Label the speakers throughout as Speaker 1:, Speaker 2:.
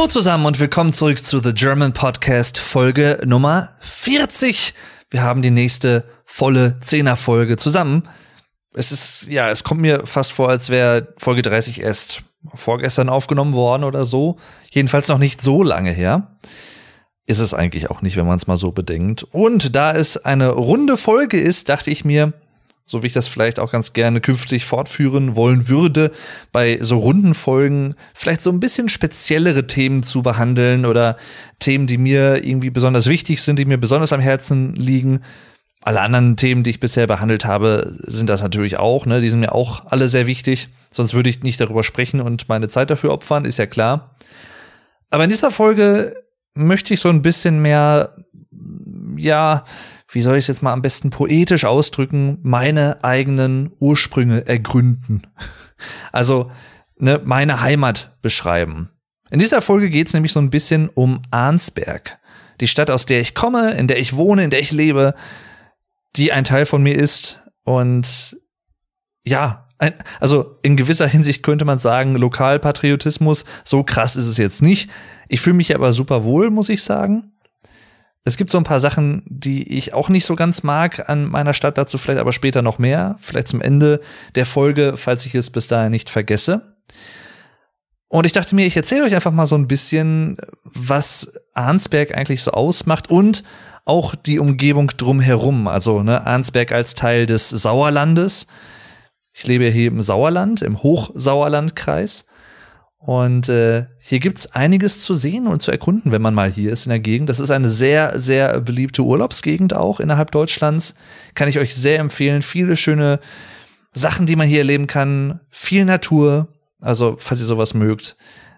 Speaker 1: Hallo zusammen und willkommen zurück zu The German Podcast Folge Nummer 40. Wir haben die nächste volle Zehner-Folge zusammen. Es ist, ja, es kommt mir fast vor, als wäre Folge 30 erst vorgestern aufgenommen worden oder so. Jedenfalls noch nicht so lange her. Ist es eigentlich auch nicht, wenn man es mal so bedenkt. Und da es eine runde Folge ist, dachte ich mir, so wie ich das vielleicht auch ganz gerne künftig fortführen wollen würde, bei so runden Folgen vielleicht so ein bisschen speziellere Themen zu behandeln oder Themen, die mir irgendwie besonders wichtig sind, die mir besonders am Herzen liegen. Alle anderen Themen, die ich bisher behandelt habe, sind das natürlich auch, ne? Die sind mir auch alle sehr wichtig. Sonst würde ich nicht darüber sprechen und meine Zeit dafür opfern, ist ja klar. Aber in dieser Folge möchte ich so ein bisschen mehr, ja, wie soll ich es jetzt mal am besten poetisch ausdrücken, meine eigenen Ursprünge ergründen. Also ne, meine Heimat beschreiben. In dieser Folge geht es nämlich so ein bisschen um Arnsberg. Die Stadt, aus der ich komme, in der ich wohne, in der ich lebe, die ein Teil von mir ist. Und ja, ein, also in gewisser Hinsicht könnte man sagen, Lokalpatriotismus, so krass ist es jetzt nicht. Ich fühle mich aber super wohl, muss ich sagen. Es gibt so ein paar Sachen, die ich auch nicht so ganz mag an meiner Stadt, dazu vielleicht aber später noch mehr, vielleicht zum Ende der Folge, falls ich es bis dahin nicht vergesse. Und ich dachte mir, ich erzähle euch einfach mal so ein bisschen, was Arnsberg eigentlich so ausmacht und auch die Umgebung drumherum. Also ne, Arnsberg als Teil des Sauerlandes. Ich lebe hier im Sauerland, im Hochsauerlandkreis. Und äh, hier gibt's einiges zu sehen und zu erkunden, wenn man mal hier ist in der Gegend. Das ist eine sehr, sehr beliebte Urlaubsgegend auch innerhalb Deutschlands. Kann ich euch sehr empfehlen. Viele schöne Sachen, die man hier erleben kann. Viel Natur. Also, falls ihr sowas mögt,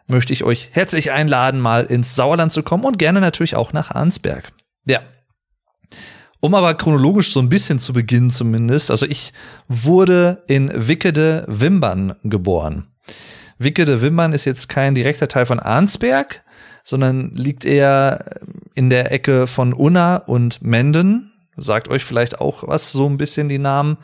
Speaker 1: möchte ich euch herzlich einladen, mal ins Sauerland zu kommen und gerne natürlich auch nach Arnsberg. Ja. Um aber chronologisch so ein bisschen zu beginnen zumindest. Also ich wurde in Wickede Wimbern geboren. Wicke de Wimmern ist jetzt kein direkter Teil von Arnsberg, sondern liegt eher in der Ecke von Unna und Menden. Sagt euch vielleicht auch was, so ein bisschen die Namen.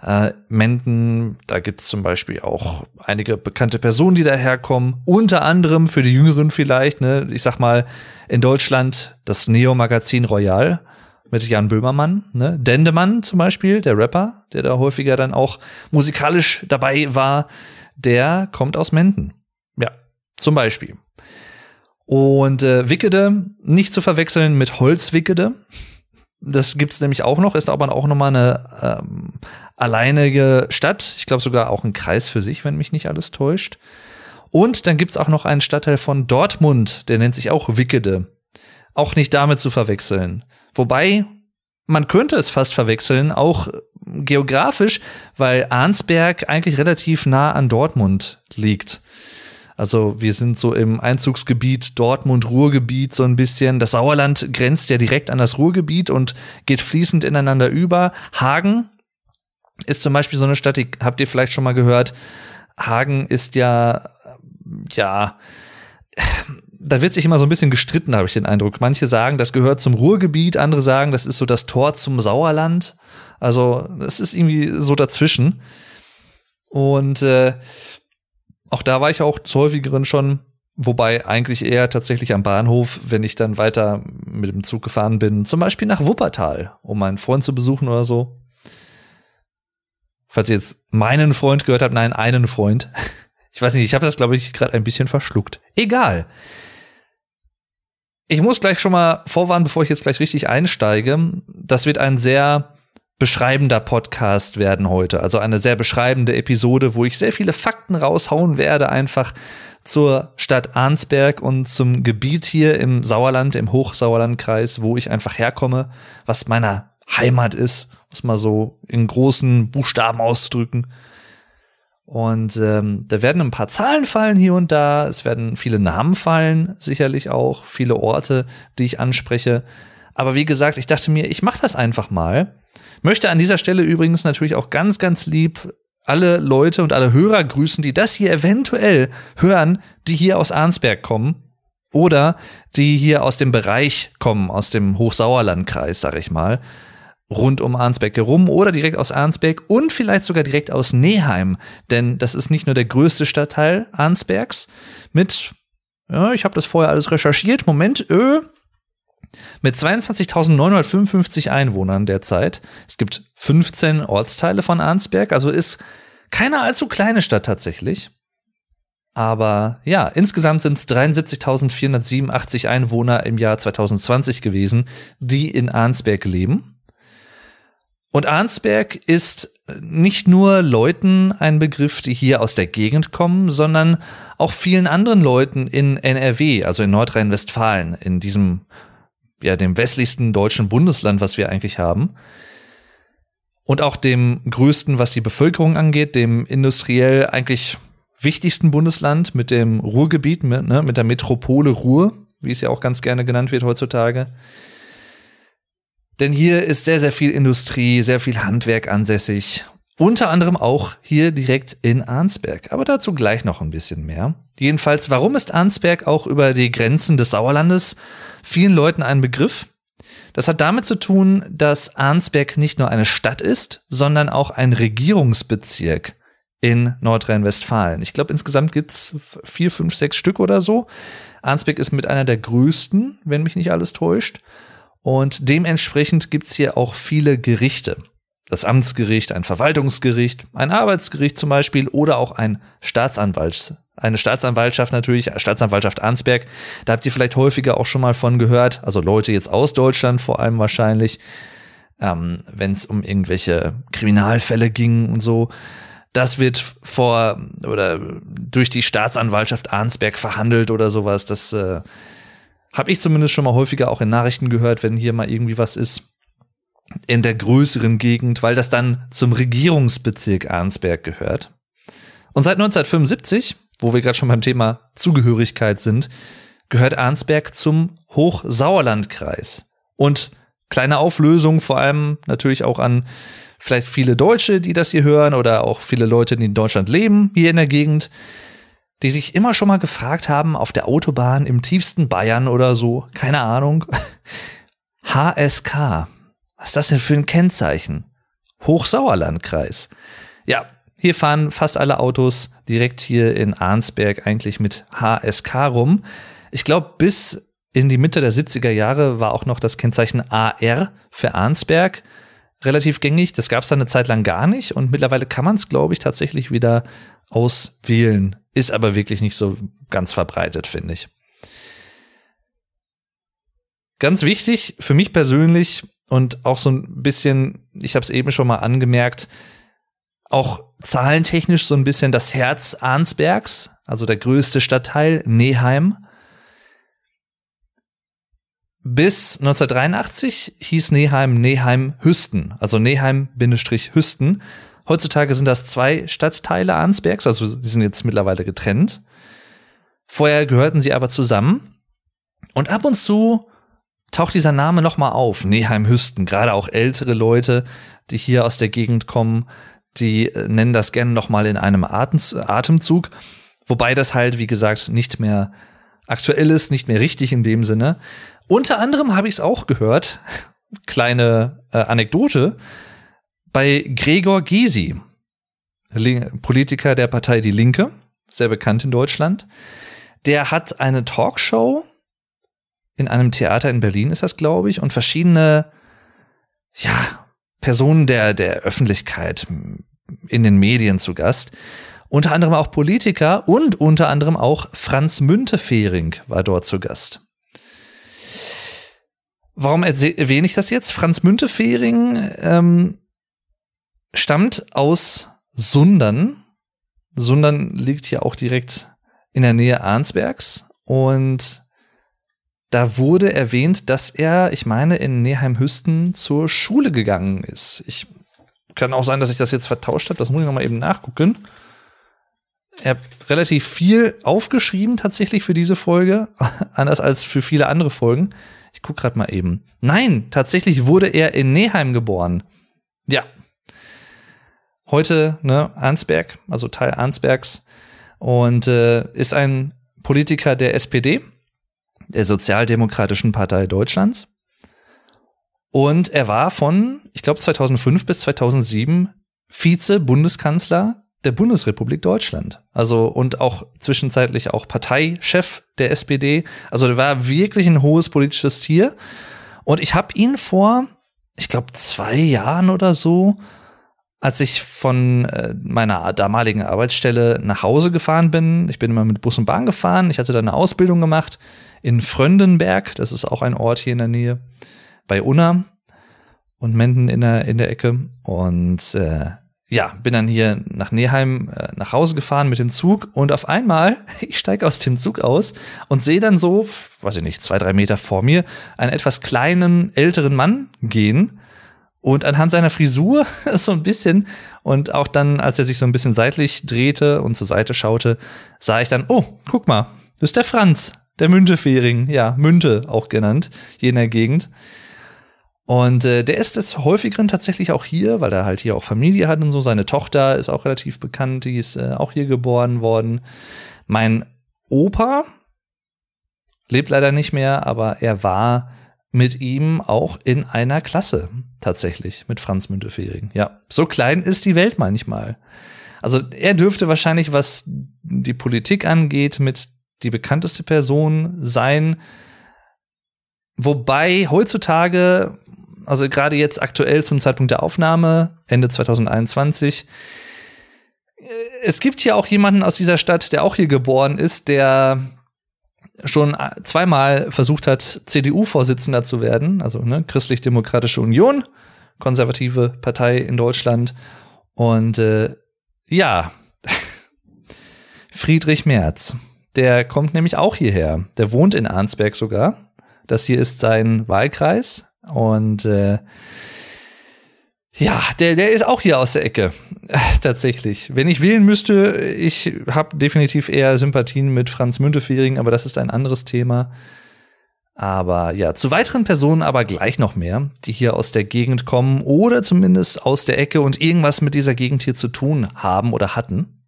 Speaker 1: Äh, Menden, da gibt's zum Beispiel auch einige bekannte Personen, die daherkommen. Unter anderem für die Jüngeren vielleicht, ne, ich sag mal, in Deutschland das Neo-Magazin Royal mit Jan Böhmermann, ne? Dendemann zum Beispiel, der Rapper, der da häufiger dann auch musikalisch dabei war der kommt aus Menden. Ja, zum Beispiel. Und äh, Wickede, nicht zu verwechseln mit Holzwickede. Das gibt's nämlich auch noch, ist aber auch nochmal eine ähm, alleinige Stadt. Ich glaube sogar auch ein Kreis für sich, wenn mich nicht alles täuscht. Und dann gibt's auch noch einen Stadtteil von Dortmund, der nennt sich auch Wickede. Auch nicht damit zu verwechseln. Wobei, man könnte es fast verwechseln, auch geografisch, weil Arnsberg eigentlich relativ nah an Dortmund liegt. Also wir sind so im Einzugsgebiet Dortmund-Ruhrgebiet so ein bisschen. Das Sauerland grenzt ja direkt an das Ruhrgebiet und geht fließend ineinander über. Hagen ist zum Beispiel so eine Stadt, die habt ihr vielleicht schon mal gehört. Hagen ist ja, ja, da wird sich immer so ein bisschen gestritten, habe ich den Eindruck. Manche sagen, das gehört zum Ruhrgebiet, andere sagen, das ist so das Tor zum Sauerland. Also es ist irgendwie so dazwischen. Und äh, auch da war ich auch zu häufigeren schon, wobei eigentlich eher tatsächlich am Bahnhof, wenn ich dann weiter mit dem Zug gefahren bin, zum Beispiel nach Wuppertal, um meinen Freund zu besuchen oder so. Falls ihr jetzt meinen Freund gehört habt, nein, einen Freund. Ich weiß nicht, ich habe das, glaube ich, gerade ein bisschen verschluckt. Egal. Ich muss gleich schon mal vorwarnen, bevor ich jetzt gleich richtig einsteige. Das wird ein sehr beschreibender Podcast werden heute. Also eine sehr beschreibende Episode, wo ich sehr viele Fakten raushauen werde, einfach zur Stadt Arnsberg und zum Gebiet hier im Sauerland, im Hochsauerlandkreis, wo ich einfach herkomme, was meiner Heimat ist, muss mal so in großen Buchstaben ausdrücken. Und ähm, da werden ein paar Zahlen fallen hier und da. Es werden viele Namen fallen, sicherlich auch, viele Orte, die ich anspreche. Aber wie gesagt, ich dachte mir, ich mache das einfach mal. Möchte an dieser Stelle übrigens natürlich auch ganz, ganz lieb alle Leute und alle Hörer grüßen, die das hier eventuell hören, die hier aus Arnsberg kommen oder die hier aus dem Bereich kommen, aus dem Hochsauerlandkreis, sag ich mal rund um Arnsberg herum oder direkt aus Arnsberg und vielleicht sogar direkt aus Neheim, denn das ist nicht nur der größte Stadtteil Arnsbergs mit Ja, ich habe das vorher alles recherchiert. Moment, ö. Mit 22.955 Einwohnern derzeit. Es gibt 15 Ortsteile von Arnsberg, also ist keine allzu kleine Stadt tatsächlich. Aber ja, insgesamt sind es 73.487 Einwohner im Jahr 2020 gewesen, die in Arnsberg leben. Und Arnsberg ist nicht nur Leuten ein Begriff, die hier aus der Gegend kommen, sondern auch vielen anderen Leuten in NRW, also in Nordrhein-Westfalen, in diesem, ja, dem westlichsten deutschen Bundesland, was wir eigentlich haben. Und auch dem größten, was die Bevölkerung angeht, dem industriell eigentlich wichtigsten Bundesland mit dem Ruhrgebiet, mit, ne, mit der Metropole Ruhr, wie es ja auch ganz gerne genannt wird heutzutage. Denn hier ist sehr, sehr viel Industrie, sehr viel Handwerk ansässig. Unter anderem auch hier direkt in Arnsberg. Aber dazu gleich noch ein bisschen mehr. Jedenfalls, warum ist Arnsberg auch über die Grenzen des Sauerlandes vielen Leuten ein Begriff? Das hat damit zu tun, dass Arnsberg nicht nur eine Stadt ist, sondern auch ein Regierungsbezirk in Nordrhein-Westfalen. Ich glaube, insgesamt gibt's vier, fünf, sechs Stück oder so. Arnsberg ist mit einer der größten, wenn mich nicht alles täuscht. Und dementsprechend gibt's hier auch viele Gerichte. Das Amtsgericht, ein Verwaltungsgericht, ein Arbeitsgericht zum Beispiel oder auch ein Staatsanwalts, eine Staatsanwaltschaft natürlich, Staatsanwaltschaft Arnsberg. Da habt ihr vielleicht häufiger auch schon mal von gehört. Also Leute jetzt aus Deutschland vor allem wahrscheinlich, ähm, wenn es um irgendwelche Kriminalfälle ging und so. Das wird vor oder durch die Staatsanwaltschaft Arnsberg verhandelt oder sowas. Das äh, habe ich zumindest schon mal häufiger auch in Nachrichten gehört, wenn hier mal irgendwie was ist in der größeren Gegend, weil das dann zum Regierungsbezirk Arnsberg gehört. Und seit 1975, wo wir gerade schon beim Thema Zugehörigkeit sind, gehört Arnsberg zum Hochsauerlandkreis. Und kleine Auflösung, vor allem natürlich auch an vielleicht viele Deutsche, die das hier hören oder auch viele Leute, die in Deutschland leben, hier in der Gegend die sich immer schon mal gefragt haben, auf der Autobahn im tiefsten Bayern oder so, keine Ahnung, HSK, was ist das denn für ein Kennzeichen? Hochsauerlandkreis. Ja, hier fahren fast alle Autos direkt hier in Arnsberg eigentlich mit HSK rum. Ich glaube, bis in die Mitte der 70er Jahre war auch noch das Kennzeichen AR für Arnsberg relativ gängig. Das gab es dann eine Zeit lang gar nicht und mittlerweile kann man es, glaube ich, tatsächlich wieder auswählen. Ist aber wirklich nicht so ganz verbreitet, finde ich. Ganz wichtig für mich persönlich und auch so ein bisschen, ich habe es eben schon mal angemerkt, auch zahlentechnisch so ein bisschen das Herz Arnsbergs, also der größte Stadtteil, Neheim. Bis 1983 hieß Neheim Neheim-Hüsten, also Neheim-Hüsten. Heutzutage sind das zwei Stadtteile Arnsbergs, also die sind jetzt mittlerweile getrennt. Vorher gehörten sie aber zusammen. Und ab und zu taucht dieser Name nochmal auf, Neheim-Hüsten. Gerade auch ältere Leute, die hier aus der Gegend kommen, die äh, nennen das gerne nochmal in einem Atemzug. Wobei das halt, wie gesagt, nicht mehr aktuell ist, nicht mehr richtig in dem Sinne. Unter anderem habe ich es auch gehört, kleine äh, Anekdote, bei Gregor Gysi, Politiker der Partei Die Linke, sehr bekannt in Deutschland. Der hat eine Talkshow in einem Theater in Berlin, ist das, glaube ich, und verschiedene, ja, Personen der, der Öffentlichkeit in den Medien zu Gast. Unter anderem auch Politiker und unter anderem auch Franz Müntefering war dort zu Gast. Warum erwähne ich das jetzt? Franz Müntefering ähm, stammt aus Sundern. Sundern liegt hier auch direkt in der Nähe Arnsbergs und da wurde erwähnt, dass er, ich meine, in Neheim-Hüsten zur Schule gegangen ist. Ich kann auch sein, dass ich das jetzt vertauscht habe. Das muss ich nochmal eben nachgucken. Er hat relativ viel aufgeschrieben tatsächlich für diese Folge, anders als für viele andere Folgen. Ich guck gerade mal eben. Nein, tatsächlich wurde er in Neheim geboren. Ja, heute ne, Arnsberg, also Teil Arnsbergs, und äh, ist ein Politiker der SPD, der Sozialdemokratischen Partei Deutschlands. Und er war von, ich glaube, 2005 bis 2007 Vize-Bundeskanzler der Bundesrepublik Deutschland. Also und auch zwischenzeitlich auch Parteichef der SPD. Also der war wirklich ein hohes politisches Tier. Und ich habe ihn vor, ich glaube, zwei Jahren oder so, als ich von äh, meiner damaligen Arbeitsstelle nach Hause gefahren bin, ich bin immer mit Bus und Bahn gefahren, ich hatte da eine Ausbildung gemacht in Fröndenberg, das ist auch ein Ort hier in der Nähe, bei Unna und Menden in der, in der Ecke. Und äh, ja, bin dann hier nach Neheim äh, nach Hause gefahren mit dem Zug und auf einmal, ich steige aus dem Zug aus und sehe dann so, weiß ich nicht, zwei, drei Meter vor mir, einen etwas kleinen, älteren Mann gehen. Und anhand seiner Frisur so ein bisschen und auch dann, als er sich so ein bisschen seitlich drehte und zur Seite schaute, sah ich dann, oh, guck mal, das ist der Franz, der Müntefering, ja, Münte auch genannt, hier in der Gegend. Und äh, der ist des häufigeren tatsächlich auch hier, weil er halt hier auch Familie hat und so. Seine Tochter ist auch relativ bekannt, die ist äh, auch hier geboren worden. Mein Opa lebt leider nicht mehr, aber er war mit ihm auch in einer Klasse tatsächlich mit Franz Müntefering. Ja, so klein ist die Welt manchmal. Also er dürfte wahrscheinlich, was die Politik angeht, mit die bekannteste Person sein. Wobei heutzutage also gerade jetzt aktuell zum Zeitpunkt der Aufnahme, Ende 2021. Es gibt hier auch jemanden aus dieser Stadt, der auch hier geboren ist, der schon zweimal versucht hat, CDU-Vorsitzender zu werden, also ne, Christlich-Demokratische Union, konservative Partei in Deutschland. Und äh, ja, Friedrich Merz, der kommt nämlich auch hierher. Der wohnt in Arnsberg sogar. Das hier ist sein Wahlkreis. Und äh, ja, der, der ist auch hier aus der Ecke. Tatsächlich. Wenn ich wählen müsste, ich habe definitiv eher Sympathien mit Franz Müntefering, aber das ist ein anderes Thema. Aber ja, zu weiteren Personen aber gleich noch mehr, die hier aus der Gegend kommen oder zumindest aus der Ecke und irgendwas mit dieser Gegend hier zu tun haben oder hatten.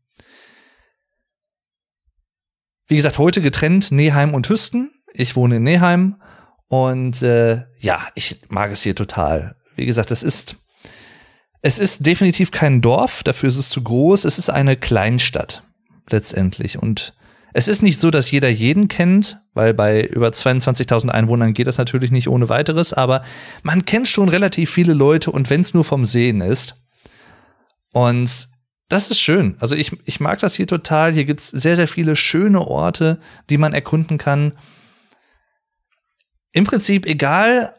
Speaker 1: Wie gesagt, heute getrennt Neheim und Hüsten. Ich wohne in Neheim und äh, ja, ich mag es hier total. Wie gesagt, es ist es ist definitiv kein Dorf, dafür ist es zu groß. Es ist eine Kleinstadt letztendlich und es ist nicht so, dass jeder jeden kennt, weil bei über 22.000 Einwohnern geht das natürlich nicht ohne weiteres, aber man kennt schon relativ viele Leute und wenn es nur vom Sehen ist. Und das ist schön. Also ich, ich mag das hier total. Hier gibt's sehr, sehr viele schöne Orte, die man erkunden kann im Prinzip egal,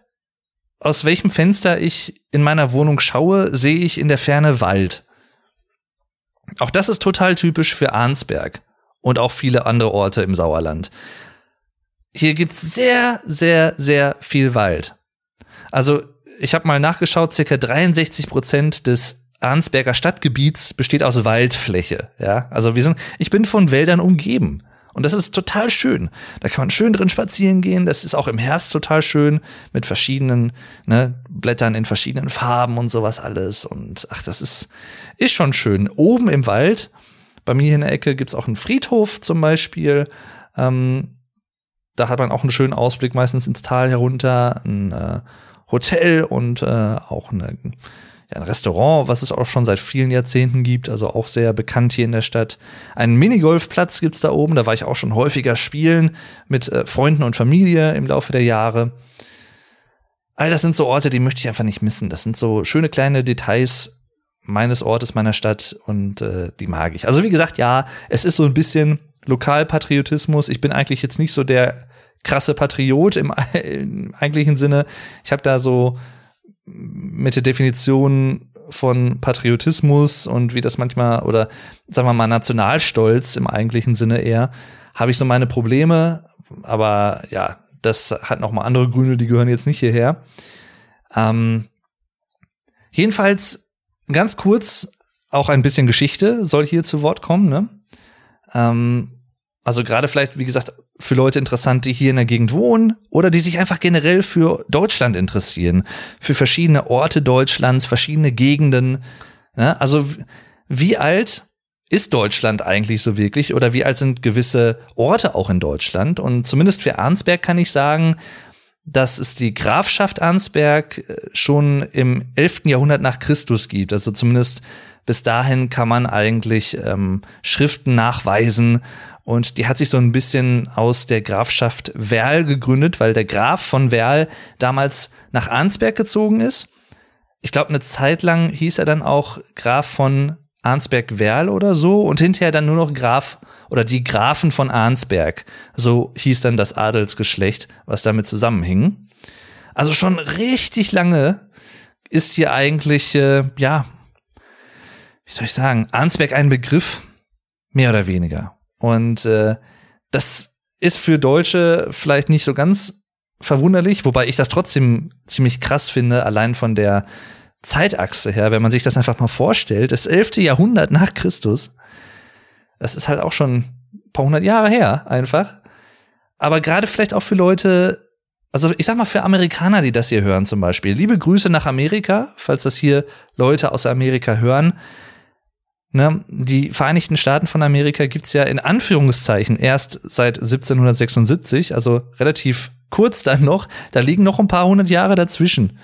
Speaker 1: aus welchem Fenster ich in meiner Wohnung schaue, sehe ich in der Ferne Wald. Auch das ist total typisch für Arnsberg und auch viele andere Orte im Sauerland. Hier gibt's sehr, sehr, sehr viel Wald. Also ich habe mal nachgeschaut, circa 63 Prozent des Arnsberger Stadtgebiets besteht aus Waldfläche. Ja, also wir sind, ich bin von Wäldern umgeben. Und das ist total schön. Da kann man schön drin spazieren gehen. Das ist auch im Herbst total schön mit verschiedenen ne, Blättern in verschiedenen Farben und sowas alles. Und ach, das ist, ist schon schön. Oben im Wald, bei mir in der Ecke gibt's auch einen Friedhof zum Beispiel. Ähm, da hat man auch einen schönen Ausblick meistens ins Tal herunter, ein äh, Hotel und äh, auch eine ja, ein Restaurant, was es auch schon seit vielen Jahrzehnten gibt, also auch sehr bekannt hier in der Stadt. Einen Minigolfplatz gibt's da oben, da war ich auch schon häufiger spielen mit äh, Freunden und Familie im Laufe der Jahre. All das sind so Orte, die möchte ich einfach nicht missen. Das sind so schöne kleine Details meines Ortes, meiner Stadt und äh, die mag ich. Also wie gesagt, ja, es ist so ein bisschen Lokalpatriotismus. Ich bin eigentlich jetzt nicht so der krasse Patriot im, im eigentlichen Sinne. Ich habe da so mit der Definition von Patriotismus und wie das manchmal oder sagen wir mal Nationalstolz im eigentlichen Sinne eher, habe ich so meine Probleme, aber ja, das hat noch mal andere Gründe, die gehören jetzt nicht hierher. Ähm, jedenfalls ganz kurz auch ein bisschen Geschichte soll hier zu Wort kommen. Ne? Ähm, also gerade vielleicht, wie gesagt, für Leute interessant, die hier in der Gegend wohnen oder die sich einfach generell für Deutschland interessieren, für verschiedene Orte Deutschlands, verschiedene Gegenden. Ja, also wie alt ist Deutschland eigentlich so wirklich oder wie alt sind gewisse Orte auch in Deutschland? Und zumindest für Arnsberg kann ich sagen, dass es die Grafschaft Arnsberg äh, schon im 11. Jahrhundert nach Christus gibt. Also zumindest bis dahin kann man eigentlich ähm, Schriften nachweisen und die hat sich so ein bisschen aus der Grafschaft Werl gegründet, weil der Graf von Werl damals nach Arnsberg gezogen ist. Ich glaube, eine Zeit lang hieß er dann auch Graf von Arnsberg-Werl oder so und hinterher dann nur noch Graf oder die Grafen von Arnsberg. So hieß dann das Adelsgeschlecht, was damit zusammenhing. Also schon richtig lange ist hier eigentlich, äh, ja, wie soll ich sagen, Arnsberg ein Begriff, mehr oder weniger. Und äh, das ist für Deutsche vielleicht nicht so ganz verwunderlich, wobei ich das trotzdem ziemlich krass finde, allein von der Zeitachse her, wenn man sich das einfach mal vorstellt, das 11. Jahrhundert nach Christus, das ist halt auch schon ein paar hundert Jahre her einfach. Aber gerade vielleicht auch für Leute, also ich sag mal für Amerikaner, die das hier hören zum Beispiel. Liebe Grüße nach Amerika, falls das hier Leute aus Amerika hören. Ne, die Vereinigten Staaten von Amerika gibt's ja in Anführungszeichen erst seit 1776, also relativ kurz dann noch. Da liegen noch ein paar hundert Jahre dazwischen.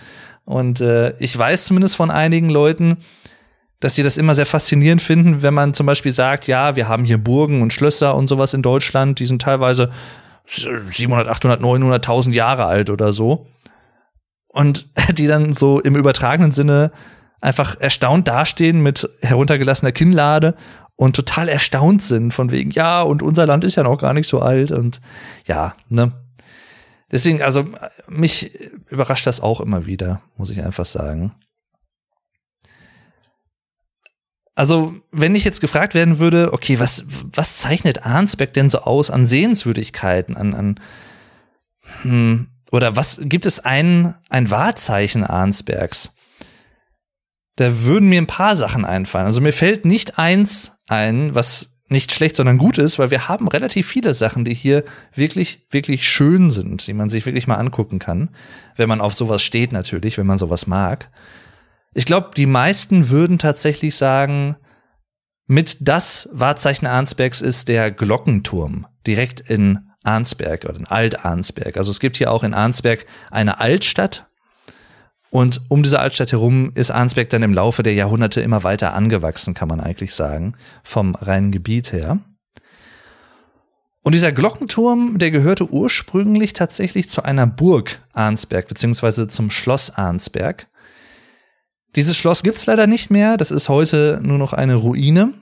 Speaker 1: Und äh, ich weiß zumindest von einigen Leuten, dass sie das immer sehr faszinierend finden, wenn man zum Beispiel sagt, ja, wir haben hier Burgen und Schlösser und sowas in Deutschland, die sind teilweise 700, 800, 900.000 Jahre alt oder so. Und die dann so im übertragenen Sinne einfach erstaunt dastehen mit heruntergelassener Kinnlade und total erstaunt sind von wegen, ja, und unser Land ist ja noch gar nicht so alt und ja, ne. Deswegen, also mich überrascht das auch immer wieder, muss ich einfach sagen. Also, wenn ich jetzt gefragt werden würde, okay, was, was zeichnet Arnsberg denn so aus an Sehenswürdigkeiten, an, an hm, oder was gibt es ein, ein Wahrzeichen Arnsbergs? Da würden mir ein paar Sachen einfallen. Also mir fällt nicht eins ein, was nicht schlecht, sondern gut ist, weil wir haben relativ viele Sachen, die hier wirklich, wirklich schön sind, die man sich wirklich mal angucken kann, wenn man auf sowas steht natürlich, wenn man sowas mag. Ich glaube, die meisten würden tatsächlich sagen, mit das Wahrzeichen Arnsbergs ist der Glockenturm direkt in Arnsberg oder in Alt-Arnsberg. Also es gibt hier auch in Arnsberg eine Altstadt, und um diese Altstadt herum ist Arnsberg dann im Laufe der Jahrhunderte immer weiter angewachsen, kann man eigentlich sagen, vom reinen Gebiet her. Und dieser Glockenturm, der gehörte ursprünglich tatsächlich zu einer Burg Arnsberg, beziehungsweise zum Schloss Arnsberg. Dieses Schloss gibt's leider nicht mehr, das ist heute nur noch eine Ruine.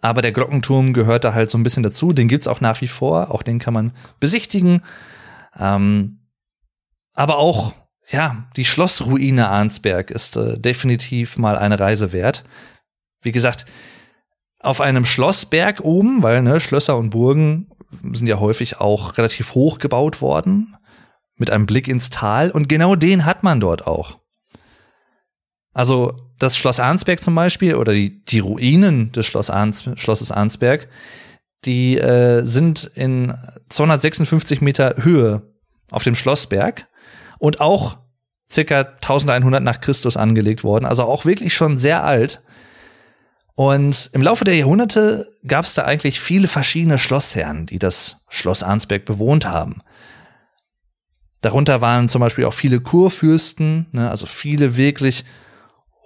Speaker 1: Aber der Glockenturm gehört da halt so ein bisschen dazu, den gibt's auch nach wie vor, auch den kann man besichtigen. Ähm, aber auch ja, die Schlossruine Arnsberg ist äh, definitiv mal eine Reise wert. Wie gesagt, auf einem Schlossberg oben, weil ne, Schlösser und Burgen sind ja häufig auch relativ hoch gebaut worden, mit einem Blick ins Tal. Und genau den hat man dort auch. Also das Schloss Arnsberg zum Beispiel oder die, die Ruinen des Schloss Arns, Schlosses Arnsberg, die äh, sind in 256 Meter Höhe auf dem Schlossberg und auch circa 1100 nach Christus angelegt worden, also auch wirklich schon sehr alt. Und im Laufe der Jahrhunderte gab es da eigentlich viele verschiedene Schlossherren, die das Schloss Arnsberg bewohnt haben. Darunter waren zum Beispiel auch viele Kurfürsten, ne, also viele wirklich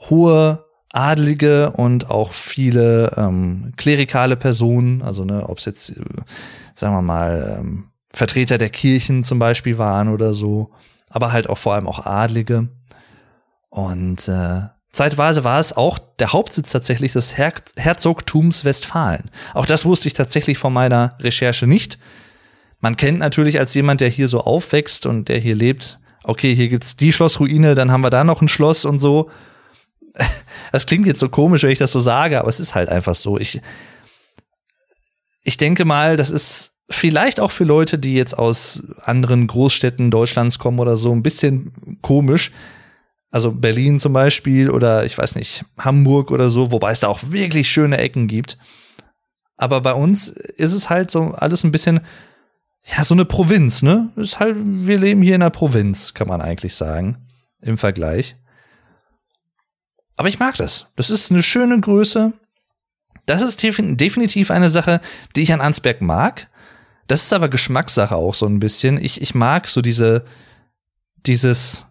Speaker 1: hohe Adlige und auch viele ähm, klerikale Personen, also ne, ob es jetzt, äh, sagen wir mal, ähm, Vertreter der Kirchen zum Beispiel waren oder so aber halt auch vor allem auch Adlige. Und äh, zeitweise war es auch der Hauptsitz tatsächlich des Her Herzogtums Westfalen. Auch das wusste ich tatsächlich von meiner Recherche nicht. Man kennt natürlich als jemand, der hier so aufwächst und der hier lebt, okay, hier gibt's die Schlossruine, dann haben wir da noch ein Schloss und so. Das klingt jetzt so komisch, wenn ich das so sage, aber es ist halt einfach so. Ich, ich denke mal, das ist vielleicht auch für Leute, die jetzt aus anderen Großstädten Deutschlands kommen oder so, ein bisschen komisch. Also Berlin zum Beispiel oder ich weiß nicht, Hamburg oder so, wobei es da auch wirklich schöne Ecken gibt. Aber bei uns ist es halt so alles ein bisschen, ja, so eine Provinz, ne? Ist halt, wir leben hier in einer Provinz, kann man eigentlich sagen, im Vergleich. Aber ich mag das. Das ist eine schöne Größe. Das ist definitiv eine Sache, die ich an Ansberg mag. Das ist aber Geschmackssache auch so ein bisschen. Ich, ich mag so diese, dieses,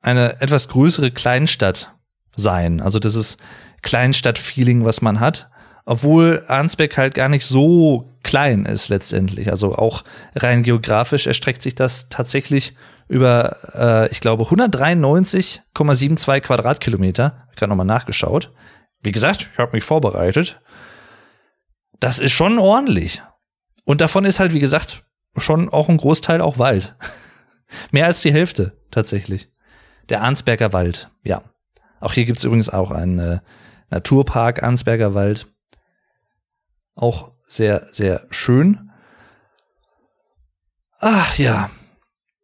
Speaker 1: eine etwas größere Kleinstadt sein. Also ist Kleinstadt-Feeling, was man hat. Obwohl Arnsberg halt gar nicht so klein ist letztendlich. Also auch rein geografisch erstreckt sich das tatsächlich über, äh, ich glaube, 193,72 Quadratkilometer. Ich habe nochmal nachgeschaut. Wie gesagt, ich habe mich vorbereitet. Das ist schon ordentlich. Und davon ist halt, wie gesagt, schon auch ein Großteil auch Wald. Mehr als die Hälfte tatsächlich. Der Arnsberger Wald, ja. Auch hier gibt's übrigens auch einen äh, Naturpark Arnsberger Wald. Auch sehr, sehr schön. Ach ja,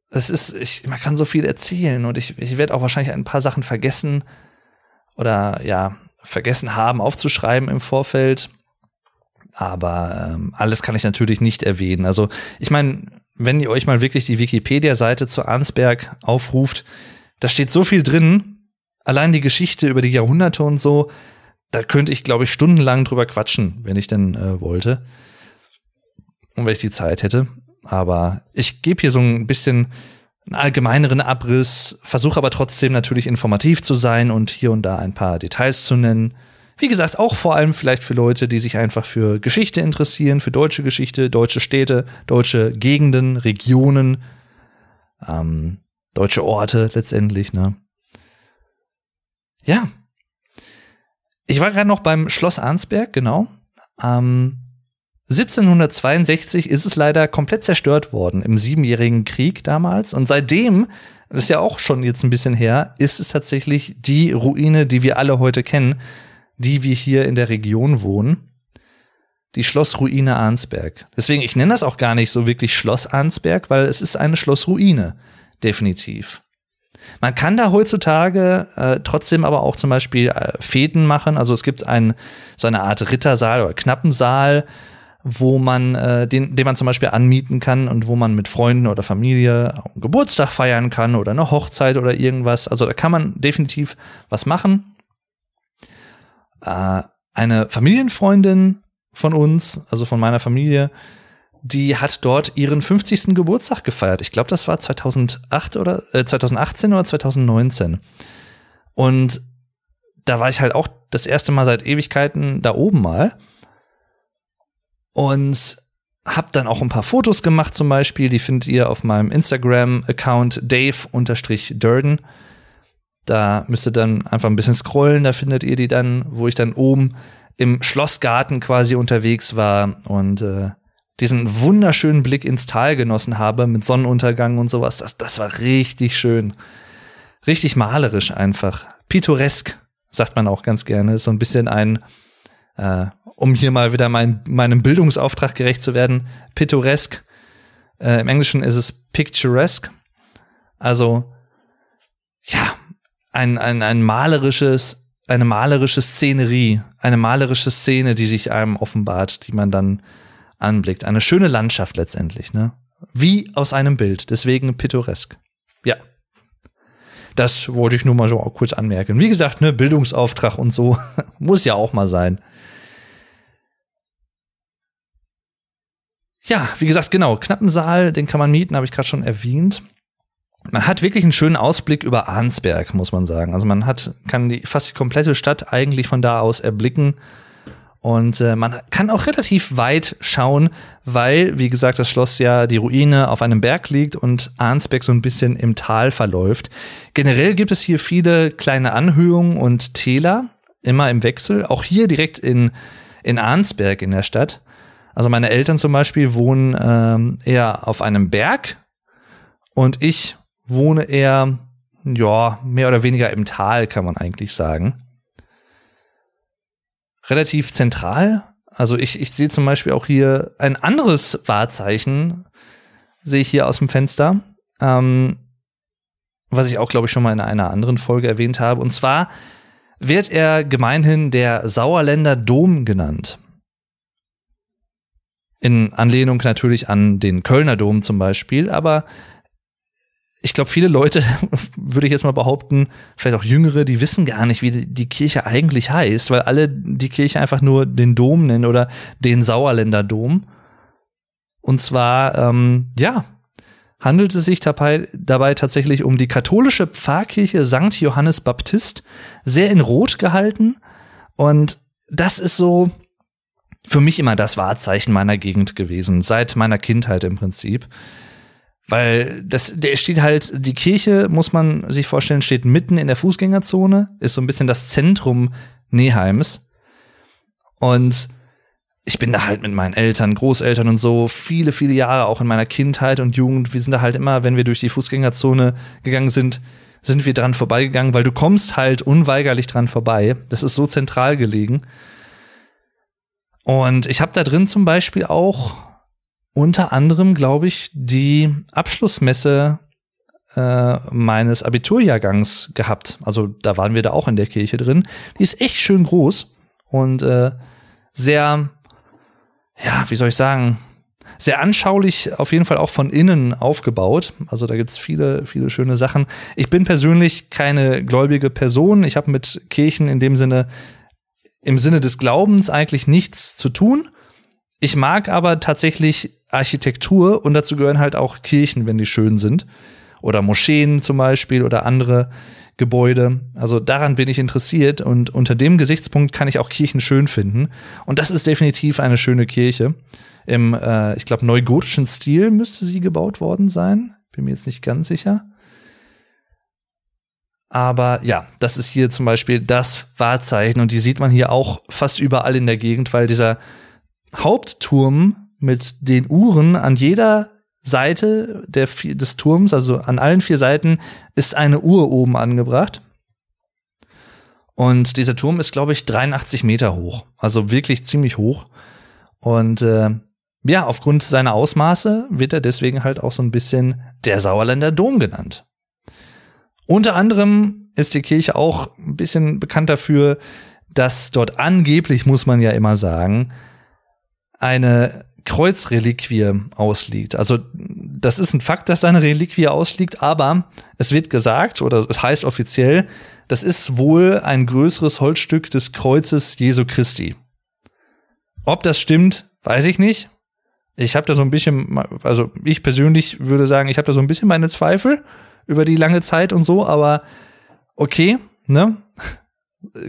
Speaker 1: es ist, ich, man kann so viel erzählen und ich, ich werde auch wahrscheinlich ein paar Sachen vergessen oder ja, vergessen haben aufzuschreiben im Vorfeld. Aber ähm, alles kann ich natürlich nicht erwähnen. Also ich meine, wenn ihr euch mal wirklich die Wikipedia-Seite zu Arnsberg aufruft, da steht so viel drin, allein die Geschichte über die Jahrhunderte und so, da könnte ich, glaube ich, stundenlang drüber quatschen, wenn ich denn äh, wollte. Und wenn ich die Zeit hätte. Aber ich gebe hier so ein bisschen einen allgemeineren Abriss, versuche aber trotzdem natürlich informativ zu sein und hier und da ein paar Details zu nennen. Wie gesagt, auch vor allem vielleicht für Leute, die sich einfach für Geschichte interessieren, für deutsche Geschichte, deutsche Städte, deutsche Gegenden, Regionen, ähm, deutsche Orte letztendlich, ne? Ja. Ich war gerade noch beim Schloss Arnsberg, genau. Ähm, 1762 ist es leider komplett zerstört worden im Siebenjährigen Krieg damals. Und seitdem, das ist ja auch schon jetzt ein bisschen her, ist es tatsächlich die Ruine, die wir alle heute kennen die wir hier in der Region wohnen. Die Schlossruine Arnsberg. Deswegen, ich nenne das auch gar nicht so wirklich Schloss Arnsberg, weil es ist eine Schlossruine. Definitiv. Man kann da heutzutage äh, trotzdem aber auch zum Beispiel äh, Fäden machen. Also es gibt ein, so eine Art Rittersaal oder Knappensaal, wo man, äh, den, den man zum Beispiel anmieten kann und wo man mit Freunden oder Familie einen Geburtstag feiern kann oder eine Hochzeit oder irgendwas. Also da kann man definitiv was machen äh, eine Familienfreundin von uns, also von meiner Familie, die hat dort ihren 50. Geburtstag gefeiert. Ich glaube, das war 2008 oder äh, 2018 oder 2019. Und da war ich halt auch das erste Mal seit Ewigkeiten da oben mal und hab dann auch ein paar Fotos gemacht zum Beispiel. Die findet ihr auf meinem Instagram-Account Dave-Durden. Da müsst ihr dann einfach ein bisschen scrollen, da findet ihr die dann, wo ich dann oben im Schlossgarten quasi unterwegs war und äh, diesen wunderschönen Blick ins Tal genossen habe mit Sonnenuntergang und sowas. Das, das war richtig schön. Richtig malerisch einfach. Pittoresk, sagt man auch ganz gerne. So ein bisschen ein, äh, um hier mal wieder mein, meinem Bildungsauftrag gerecht zu werden, pittoresk. Äh, Im Englischen ist es picturesque. Also, ja, ein, ein, ein malerisches, eine malerische Szenerie, eine malerische Szene, die sich einem offenbart, die man dann anblickt. Eine schöne Landschaft letztendlich, ne? Wie aus einem Bild, deswegen pittoresk. Ja. Das wollte ich nur mal so kurz anmerken. Wie gesagt, ne, Bildungsauftrag und so muss ja auch mal sein. Ja, wie gesagt, genau, Knappensaal, den kann man mieten, habe ich gerade schon erwähnt man hat wirklich einen schönen Ausblick über Arnsberg, muss man sagen. Also man hat, kann die, fast die komplette Stadt eigentlich von da aus erblicken. Und äh, man kann auch relativ weit schauen, weil, wie gesagt, das Schloss ja die Ruine auf einem Berg liegt und Arnsberg so ein bisschen im Tal verläuft. Generell gibt es hier viele kleine Anhöhungen und Täler, immer im Wechsel. Auch hier direkt in, in Arnsberg in der Stadt. Also meine Eltern zum Beispiel wohnen ähm, eher auf einem Berg und ich wohne er, ja, mehr oder weniger im Tal, kann man eigentlich sagen. Relativ zentral. Also ich, ich sehe zum Beispiel auch hier ein anderes Wahrzeichen, sehe ich hier aus dem Fenster, ähm, was ich auch, glaube ich, schon mal in einer anderen Folge erwähnt habe. Und zwar wird er gemeinhin der Sauerländer Dom genannt. In Anlehnung natürlich an den Kölner Dom zum Beispiel, aber ich glaube, viele Leute, würde ich jetzt mal behaupten, vielleicht auch Jüngere, die wissen gar nicht, wie die Kirche eigentlich heißt, weil alle die Kirche einfach nur den Dom nennen oder den Sauerländer Dom. Und zwar, ähm, ja, handelt es sich dabei, dabei tatsächlich um die katholische Pfarrkirche St. Johannes Baptist, sehr in Rot gehalten Und das ist so für mich immer das Wahrzeichen meiner Gegend gewesen, seit meiner Kindheit im Prinzip. Weil das, der steht halt, die Kirche, muss man sich vorstellen, steht mitten in der Fußgängerzone, ist so ein bisschen das Zentrum Neheims. Und ich bin da halt mit meinen Eltern, Großeltern und so viele, viele Jahre auch in meiner Kindheit und Jugend. Wir sind da halt immer, wenn wir durch die Fußgängerzone gegangen sind, sind wir dran vorbeigegangen, weil du kommst halt unweigerlich dran vorbei. Das ist so zentral gelegen. Und ich habe da drin zum Beispiel auch unter anderem, glaube ich, die Abschlussmesse äh, meines Abiturjahrgangs gehabt. Also da waren wir da auch in der Kirche drin. Die ist echt schön groß und äh, sehr, ja, wie soll ich sagen, sehr anschaulich, auf jeden Fall auch von innen aufgebaut. Also da gibt's viele, viele schöne Sachen. Ich bin persönlich keine gläubige Person. Ich habe mit Kirchen in dem Sinne, im Sinne des Glaubens eigentlich nichts zu tun. Ich mag aber tatsächlich Architektur und dazu gehören halt auch Kirchen, wenn die schön sind. Oder Moscheen zum Beispiel oder andere Gebäude. Also daran bin ich interessiert und unter dem Gesichtspunkt kann ich auch Kirchen schön finden. Und das ist definitiv eine schöne Kirche. Im, äh, ich glaube, neugotischen Stil müsste sie gebaut worden sein. Bin mir jetzt nicht ganz sicher. Aber ja, das ist hier zum Beispiel das Wahrzeichen und die sieht man hier auch fast überall in der Gegend, weil dieser Hauptturm mit den Uhren an jeder Seite der, des Turms, also an allen vier Seiten, ist eine Uhr oben angebracht. Und dieser Turm ist, glaube ich, 83 Meter hoch. Also wirklich ziemlich hoch. Und äh, ja, aufgrund seiner Ausmaße wird er deswegen halt auch so ein bisschen der Sauerländer Dom genannt. Unter anderem ist die Kirche auch ein bisschen bekannt dafür, dass dort angeblich, muss man ja immer sagen, eine Kreuzreliquie ausliegt. Also das ist ein Fakt, dass da eine Reliquie ausliegt, aber es wird gesagt oder es heißt offiziell, das ist wohl ein größeres Holzstück des Kreuzes Jesu Christi. Ob das stimmt, weiß ich nicht. Ich habe da so ein bisschen, also ich persönlich würde sagen, ich habe da so ein bisschen meine Zweifel über die lange Zeit und so, aber okay, ne?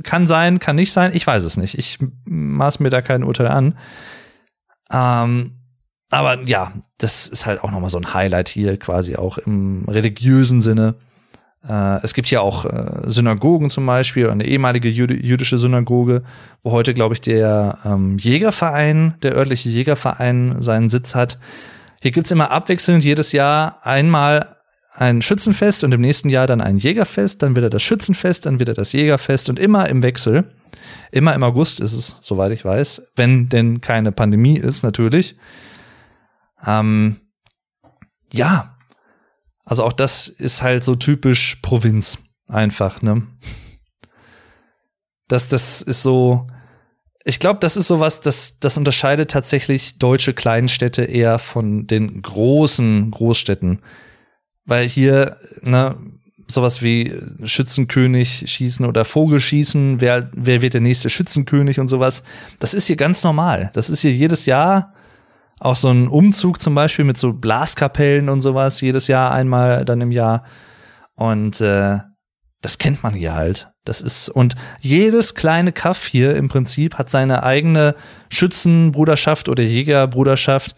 Speaker 1: Kann sein, kann nicht sein, ich weiß es nicht. Ich maß mir da kein Urteil an. Ähm, aber ja, das ist halt auch nochmal so ein Highlight hier, quasi auch im religiösen Sinne. Äh, es gibt hier auch äh, Synagogen zum Beispiel, eine ehemalige jüdische Synagoge, wo heute, glaube ich, der ähm, Jägerverein, der örtliche Jägerverein seinen Sitz hat. Hier gibt's immer abwechselnd jedes Jahr einmal ein Schützenfest und im nächsten Jahr dann ein Jägerfest, dann wieder das Schützenfest, dann wieder das Jägerfest und immer im Wechsel. Immer im August ist es, soweit ich weiß, wenn denn keine Pandemie ist, natürlich. Ähm, ja, also auch das ist halt so typisch Provinz, einfach, ne? Das, das ist so, ich glaube, das ist sowas, das, das unterscheidet tatsächlich deutsche Kleinstädte eher von den großen Großstädten. Weil hier, ne, sowas wie Schützenkönig schießen oder Vogelschießen, wer, wer wird der nächste Schützenkönig und sowas. Das ist hier ganz normal. Das ist hier jedes Jahr auch so ein Umzug zum Beispiel mit so Blaskapellen und sowas, jedes Jahr einmal dann im Jahr. Und äh, das kennt man hier halt. Das ist, und jedes kleine Kaff hier im Prinzip hat seine eigene Schützenbruderschaft oder Jägerbruderschaft,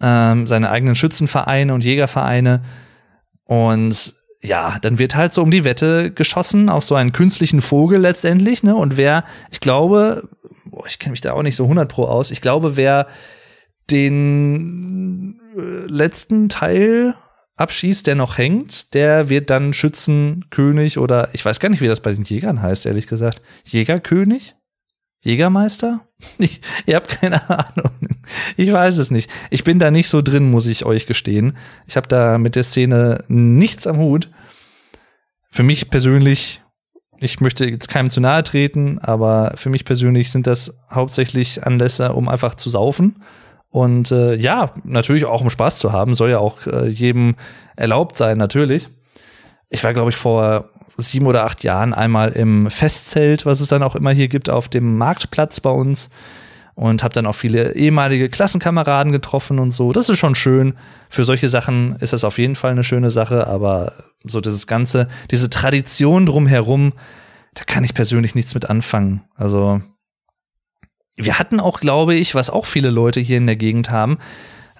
Speaker 1: ähm, seine eigenen Schützenvereine und Jägervereine. Und ja, dann wird halt so um die Wette geschossen auf so einen künstlichen Vogel letztendlich, ne? Und wer, ich glaube, boah, ich kenne mich da auch nicht so 100 pro aus, ich glaube, wer den äh, letzten Teil abschießt, der noch hängt, der wird dann Schützenkönig oder ich weiß gar nicht, wie das bei den Jägern heißt, ehrlich gesagt. Jägerkönig? Jägermeister? Ich, ihr habt keine Ahnung. Ich weiß es nicht. Ich bin da nicht so drin, muss ich euch gestehen. Ich habe da mit der Szene nichts am Hut. Für mich persönlich, ich möchte jetzt keinem zu nahe treten, aber für mich persönlich sind das hauptsächlich Anlässe, um einfach zu saufen. Und äh, ja, natürlich auch um Spaß zu haben, soll ja auch äh, jedem erlaubt sein, natürlich. Ich war, glaube ich, vor sieben oder acht Jahren einmal im Festzelt, was es dann auch immer hier gibt, auf dem Marktplatz bei uns und habe dann auch viele ehemalige Klassenkameraden getroffen und so. Das ist schon schön. Für solche Sachen ist das auf jeden Fall eine schöne Sache, aber so dieses ganze, diese Tradition drumherum, da kann ich persönlich nichts mit anfangen. Also wir hatten auch, glaube ich, was auch viele Leute hier in der Gegend haben,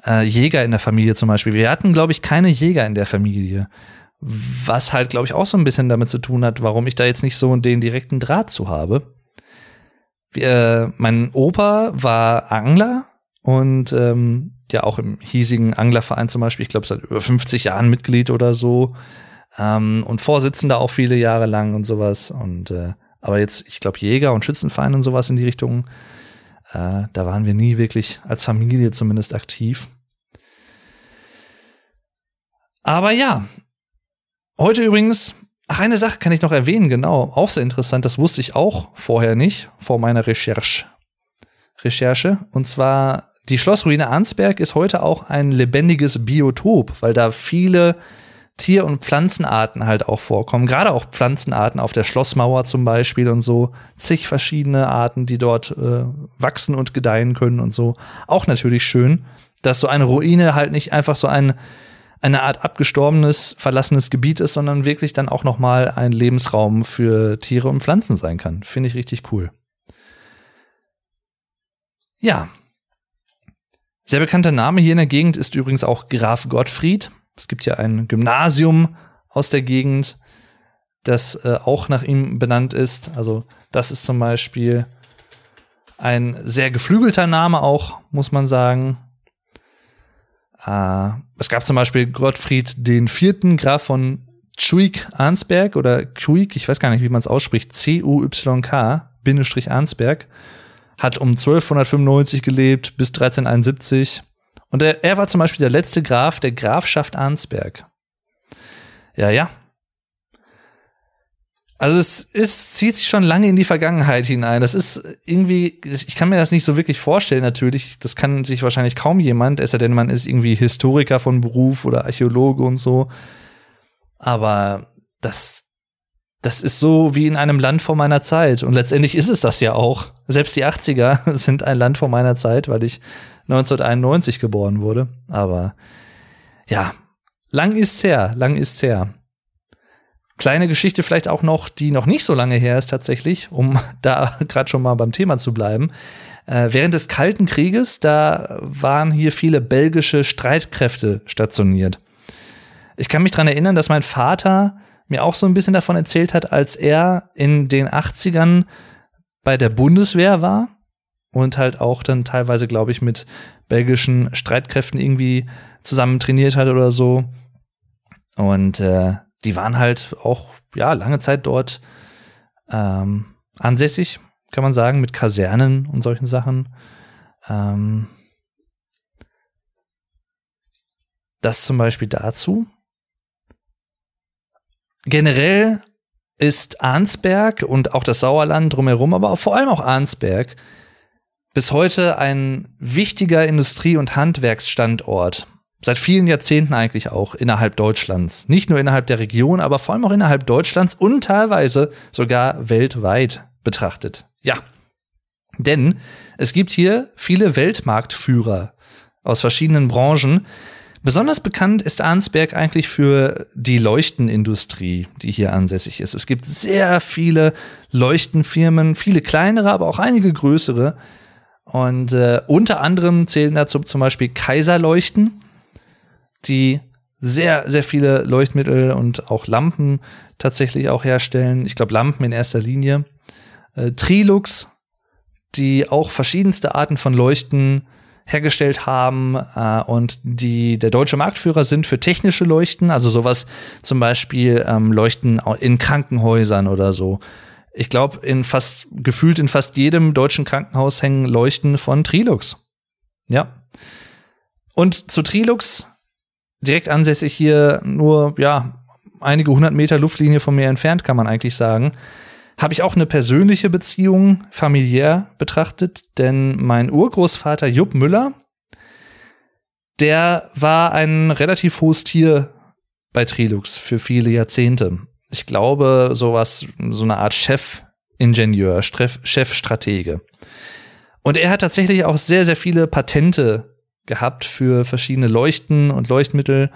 Speaker 1: äh, Jäger in der Familie zum Beispiel. Wir hatten, glaube ich, keine Jäger in der Familie. Was halt, glaube ich, auch so ein bisschen damit zu tun hat, warum ich da jetzt nicht so den direkten Draht zu habe. Wir, mein Opa war Angler und ähm, ja auch im hiesigen Anglerverein zum Beispiel, ich glaube, seit über 50 Jahren Mitglied oder so ähm, und Vorsitzender auch viele Jahre lang und sowas. Und äh, aber jetzt, ich glaube, Jäger und Schützenverein und sowas in die Richtung, äh, da waren wir nie wirklich als Familie zumindest aktiv. Aber ja, heute übrigens, ach, eine Sache kann ich noch erwähnen, genau, auch sehr interessant, das wusste ich auch vorher nicht, vor meiner Recherche. Recherche. Und zwar, die Schlossruine Arnsberg ist heute auch ein lebendiges Biotop, weil da viele Tier- und Pflanzenarten halt auch vorkommen. Gerade auch Pflanzenarten auf der Schlossmauer zum Beispiel und so. Zig verschiedene Arten, die dort äh, wachsen und gedeihen können und so. Auch natürlich schön, dass so eine Ruine halt nicht einfach so ein eine Art abgestorbenes, verlassenes Gebiet ist, sondern wirklich dann auch noch mal ein Lebensraum für Tiere und Pflanzen sein kann. Finde ich richtig cool. Ja. Sehr bekannter Name hier in der Gegend ist übrigens auch Graf Gottfried. Es gibt ja ein Gymnasium aus der Gegend, das äh, auch nach ihm benannt ist. Also das ist zum Beispiel ein sehr geflügelter Name auch, muss man sagen. Äh, es gab zum Beispiel Gottfried den vierten Graf von Chuik-Arnsberg oder Chuik, ich weiß gar nicht, wie man es ausspricht, C-U-Y-K, Bindestrich Arnsberg, hat um 1295 gelebt bis 1371 und er, er war zum Beispiel der letzte Graf der Grafschaft Arnsberg. Ja, ja. Also es ist, zieht sich schon lange in die Vergangenheit hinein. Das ist irgendwie, ich kann mir das nicht so wirklich vorstellen, natürlich. Das kann sich wahrscheinlich kaum jemand, es sei denn, man ist irgendwie Historiker von Beruf oder Archäologe und so. Aber das, das ist so wie in einem Land vor meiner Zeit. Und letztendlich ist es das ja auch. Selbst die 80er sind ein Land vor meiner Zeit, weil ich 1991 geboren wurde. Aber ja, lang ist's her, lang ist's her. Kleine Geschichte vielleicht auch noch, die noch nicht so lange her ist tatsächlich, um da gerade schon mal beim Thema zu bleiben. Äh, während des Kalten Krieges, da waren hier viele belgische Streitkräfte stationiert. Ich kann mich dran erinnern, dass mein Vater mir auch so ein bisschen davon erzählt hat, als er in den 80ern bei der Bundeswehr war und halt auch dann teilweise, glaube ich, mit belgischen Streitkräften irgendwie zusammen trainiert hat oder so. Und äh, die waren halt auch ja lange Zeit dort ähm, ansässig, kann man sagen, mit Kasernen und solchen Sachen. Ähm, das zum Beispiel dazu. Generell ist Arnsberg und auch das Sauerland drumherum, aber vor allem auch Arnsberg bis heute ein wichtiger Industrie- und Handwerksstandort. Seit vielen Jahrzehnten eigentlich auch innerhalb Deutschlands. Nicht nur innerhalb der Region, aber vor allem auch innerhalb Deutschlands und teilweise sogar weltweit betrachtet. Ja. Denn es gibt hier viele Weltmarktführer aus verschiedenen Branchen. Besonders bekannt ist Arnsberg eigentlich für die Leuchtenindustrie, die hier ansässig ist. Es gibt sehr viele Leuchtenfirmen, viele kleinere, aber auch einige größere, und äh, unter anderem zählen dazu zum Beispiel Kaiserleuchten, die sehr, sehr viele Leuchtmittel und auch Lampen tatsächlich auch herstellen. Ich glaube, Lampen in erster Linie. Äh, Trilux, die auch verschiedenste Arten von Leuchten hergestellt haben äh, und die der deutsche Marktführer sind für technische Leuchten, also sowas zum Beispiel ähm, Leuchten in Krankenhäusern oder so ich glaube, in fast, gefühlt in fast jedem deutschen Krankenhaus hängen Leuchten von Trilux. Ja. Und zu Trilux, direkt ansässig hier nur, ja, einige hundert Meter Luftlinie von mir entfernt, kann man eigentlich sagen, habe ich auch eine persönliche Beziehung familiär betrachtet, denn mein Urgroßvater Jupp Müller, der war ein relativ hohes Tier bei Trilux für viele Jahrzehnte ich glaube, sowas, so eine Art Chefingenieur, Chefstratege. Und er hat tatsächlich auch sehr, sehr viele Patente gehabt für verschiedene Leuchten und Leuchtmittel.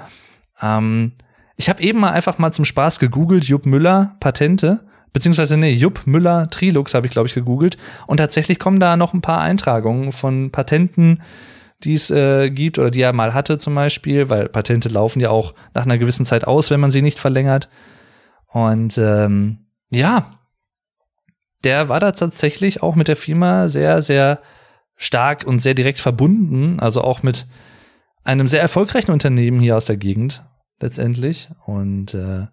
Speaker 1: Ähm, ich habe eben mal einfach mal zum Spaß gegoogelt, Jupp Müller, Patente. beziehungsweise nee, Jupp Müller Trilux habe ich, glaube ich, gegoogelt. Und tatsächlich kommen da noch ein paar Eintragungen von Patenten, die es äh, gibt oder die er mal hatte zum Beispiel, weil Patente laufen ja auch nach einer gewissen Zeit aus, wenn man sie nicht verlängert. Und ähm, ja, der war da tatsächlich auch mit der Firma sehr, sehr stark und sehr direkt verbunden, also auch mit einem sehr erfolgreichen Unternehmen hier aus der Gegend letztendlich. Und äh,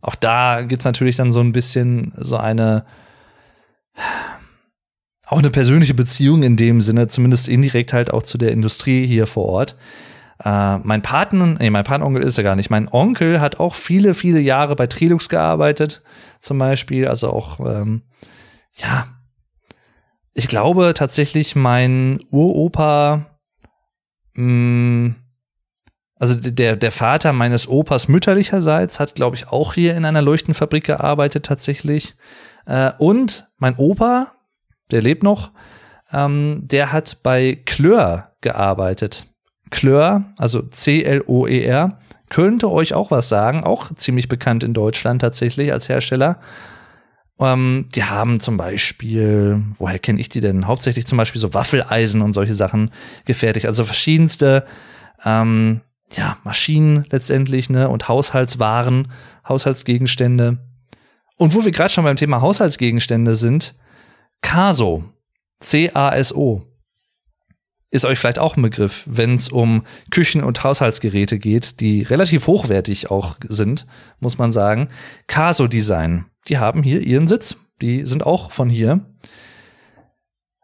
Speaker 1: auch da gibt's natürlich dann so ein bisschen so eine auch eine persönliche Beziehung in dem Sinne, zumindest indirekt halt auch zu der Industrie hier vor Ort. Äh, mein Paten, nee, mein Patenonkel ist ja gar nicht. Mein Onkel hat auch viele, viele Jahre bei Trilux gearbeitet, zum Beispiel. Also auch, ähm, ja, ich glaube tatsächlich, mein Uropa, mh, mm, also der, der Vater meines Opas mütterlicherseits hat, glaube ich, auch hier in einer Leuchtenfabrik gearbeitet tatsächlich. Äh, und mein Opa, der lebt noch, ähm, der hat bei Klör gearbeitet. Klör, also C-L-O-E-R, könnte euch auch was sagen, auch ziemlich bekannt in Deutschland tatsächlich als Hersteller. Ähm, die haben zum Beispiel, woher kenne ich die denn? Hauptsächlich zum Beispiel so Waffeleisen und solche Sachen gefertigt. Also verschiedenste ähm, ja, Maschinen letztendlich, ne, und Haushaltswaren, Haushaltsgegenstände. Und wo wir gerade schon beim Thema Haushaltsgegenstände sind, Caso, C-A-S-O, ist euch vielleicht auch ein Begriff, wenn es um Küchen- und Haushaltsgeräte geht, die relativ hochwertig auch sind, muss man sagen. Caso Design, die haben hier ihren Sitz. Die sind auch von hier.